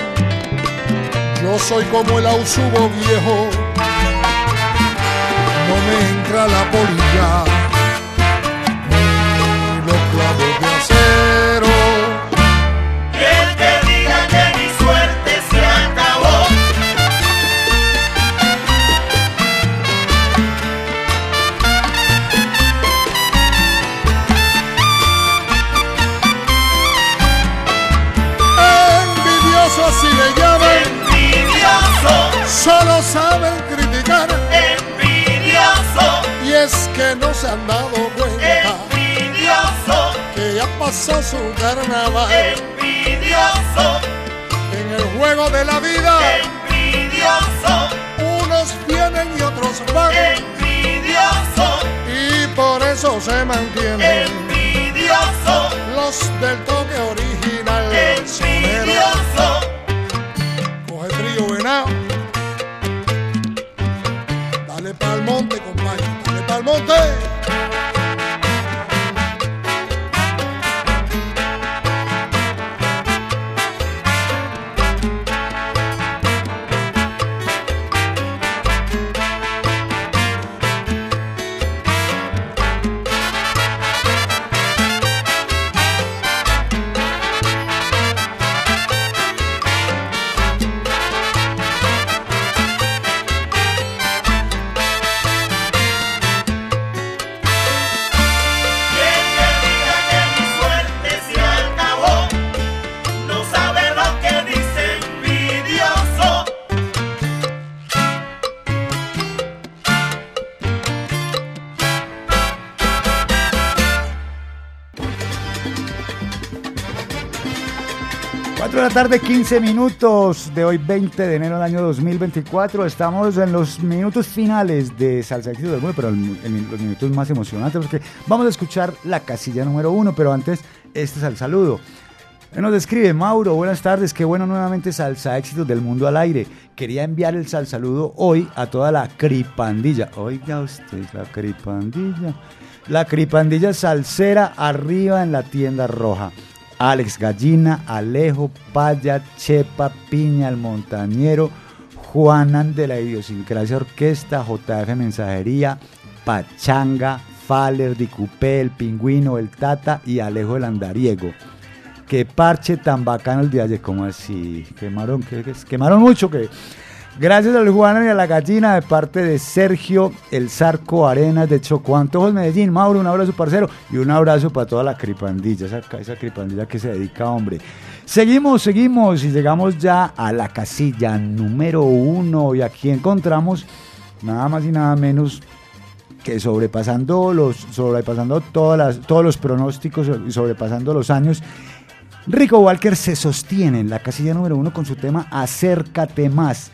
soy como el ausubo viejo, no me entra la polilla, pasó su carnaval. envidioso, En el juego de la vida, envidioso, unos vienen y otros van, envidioso, y por eso se mantienen envidioso, los del toque original. envidioso. Coge frío, venado. La tarde, 15 minutos de hoy, 20 de enero del año 2024. Estamos en los minutos finales de Salsa Éxito del Mundo, pero en, en los minutos más emocionantes porque vamos a escuchar la casilla número uno, pero antes, este es el saludo. Nos escribe Mauro, buenas tardes, qué bueno nuevamente Salsa Éxitos del Mundo al aire. Quería enviar el sal saludo hoy a toda la cripandilla. Oiga usted, la cripandilla. La cripandilla salsera arriba en la tienda roja. Alex Gallina, Alejo, Paya, Chepa, Piña, el Montañero, Juanan de la Idiosincrasia Orquesta, JF Mensajería, Pachanga, Faller, Dicupé, El Pingüino, El Tata y Alejo el Andariego. Qué parche tan bacano el de ayer, como así? Quemaron, que, que- quemaron mucho que... Gracias al Juan y a la gallina de parte de Sergio El Zarco Arenas de Chocuantojos Medellín. Mauro, un abrazo parcero y un abrazo para toda la cripandilla, esa, esa cripandilla que se dedica, hombre. Seguimos, seguimos y llegamos ya a la casilla número uno y aquí encontramos nada más y nada menos que sobrepasando los sobrepasando todas las, todos los pronósticos y sobrepasando los años Rico Walker se sostiene en la casilla número uno con su tema Acércate más.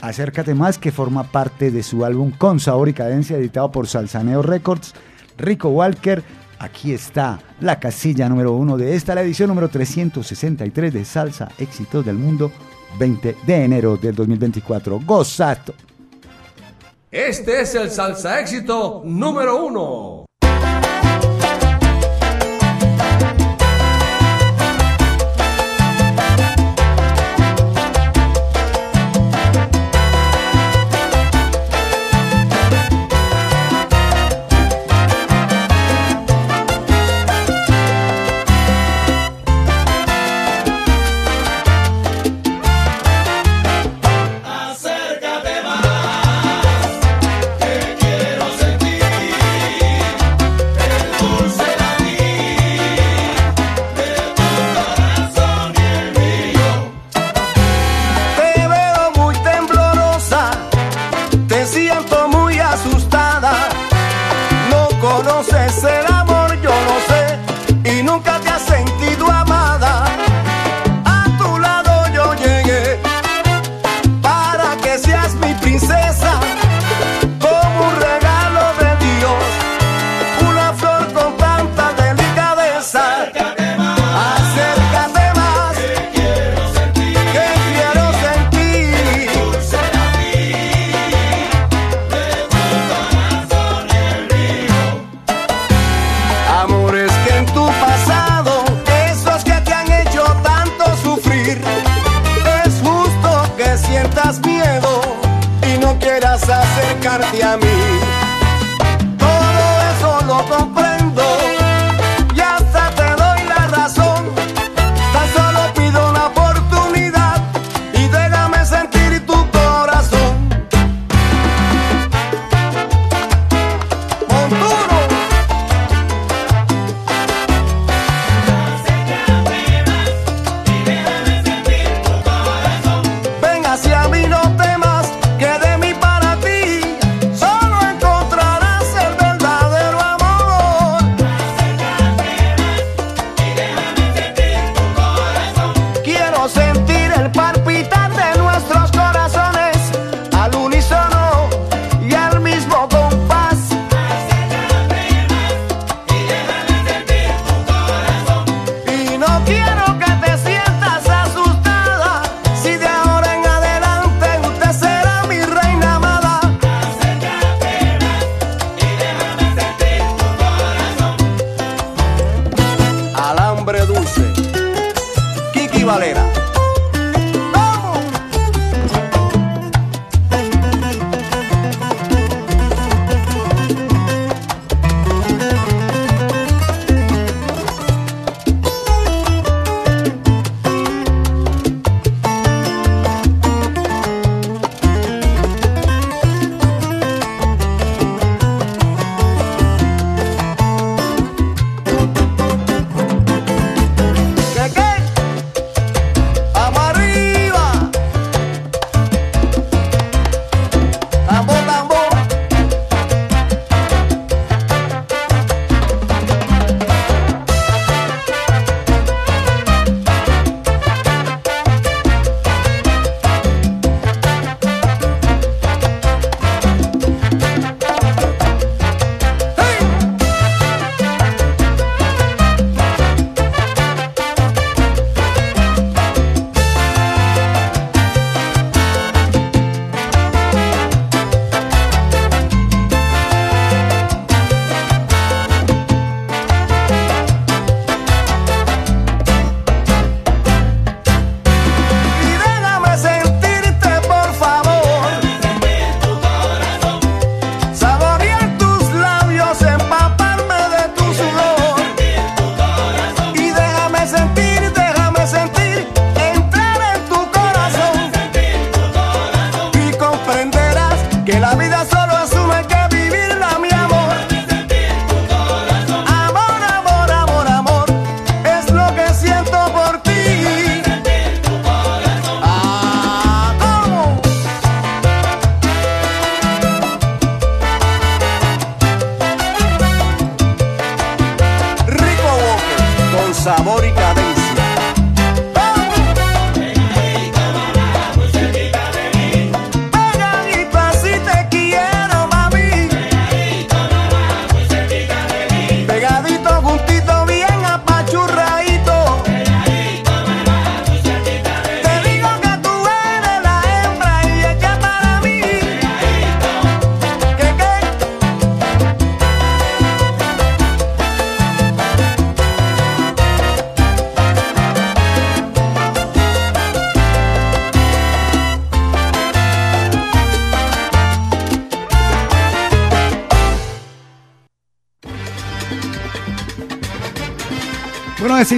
Acércate más que forma parte de su álbum Con Sabor y Cadencia editado por Salsaneo Records. Rico Walker, aquí está la casilla número uno de esta, la edición número 363 de Salsa Éxitos del Mundo 20 de enero del 2024. Gozato. Este es el salsa éxito número uno.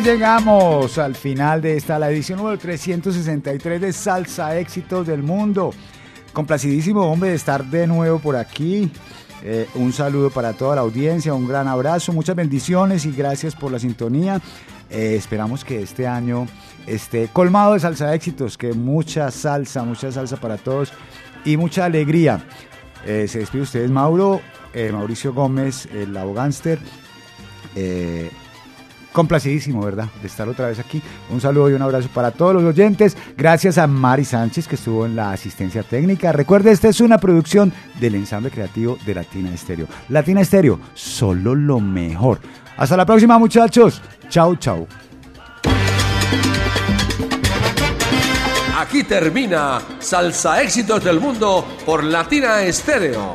Llegamos al final de esta, la edición número 363 de Salsa Éxitos del Mundo. Complacidísimo, hombre, de estar de nuevo por aquí. Eh, un saludo para toda la audiencia, un gran abrazo, muchas bendiciones y gracias por la sintonía. Eh, esperamos que este año esté colmado de salsa éxitos, que mucha salsa, mucha salsa para todos y mucha alegría. Eh, se despide ustedes Mauro, Mauricio Gómez, el abogánster. Eh, complacidísimo, ¿verdad? De estar otra vez aquí. Un saludo y un abrazo para todos los oyentes. Gracias a Mari Sánchez que estuvo en la asistencia técnica. Recuerde, esta es una producción del ensamble creativo de Latina Estéreo. Latina Estéreo, solo lo mejor. Hasta la próxima, muchachos. Chau, chau. Aquí termina Salsa Éxitos del Mundo por Latina Estéreo.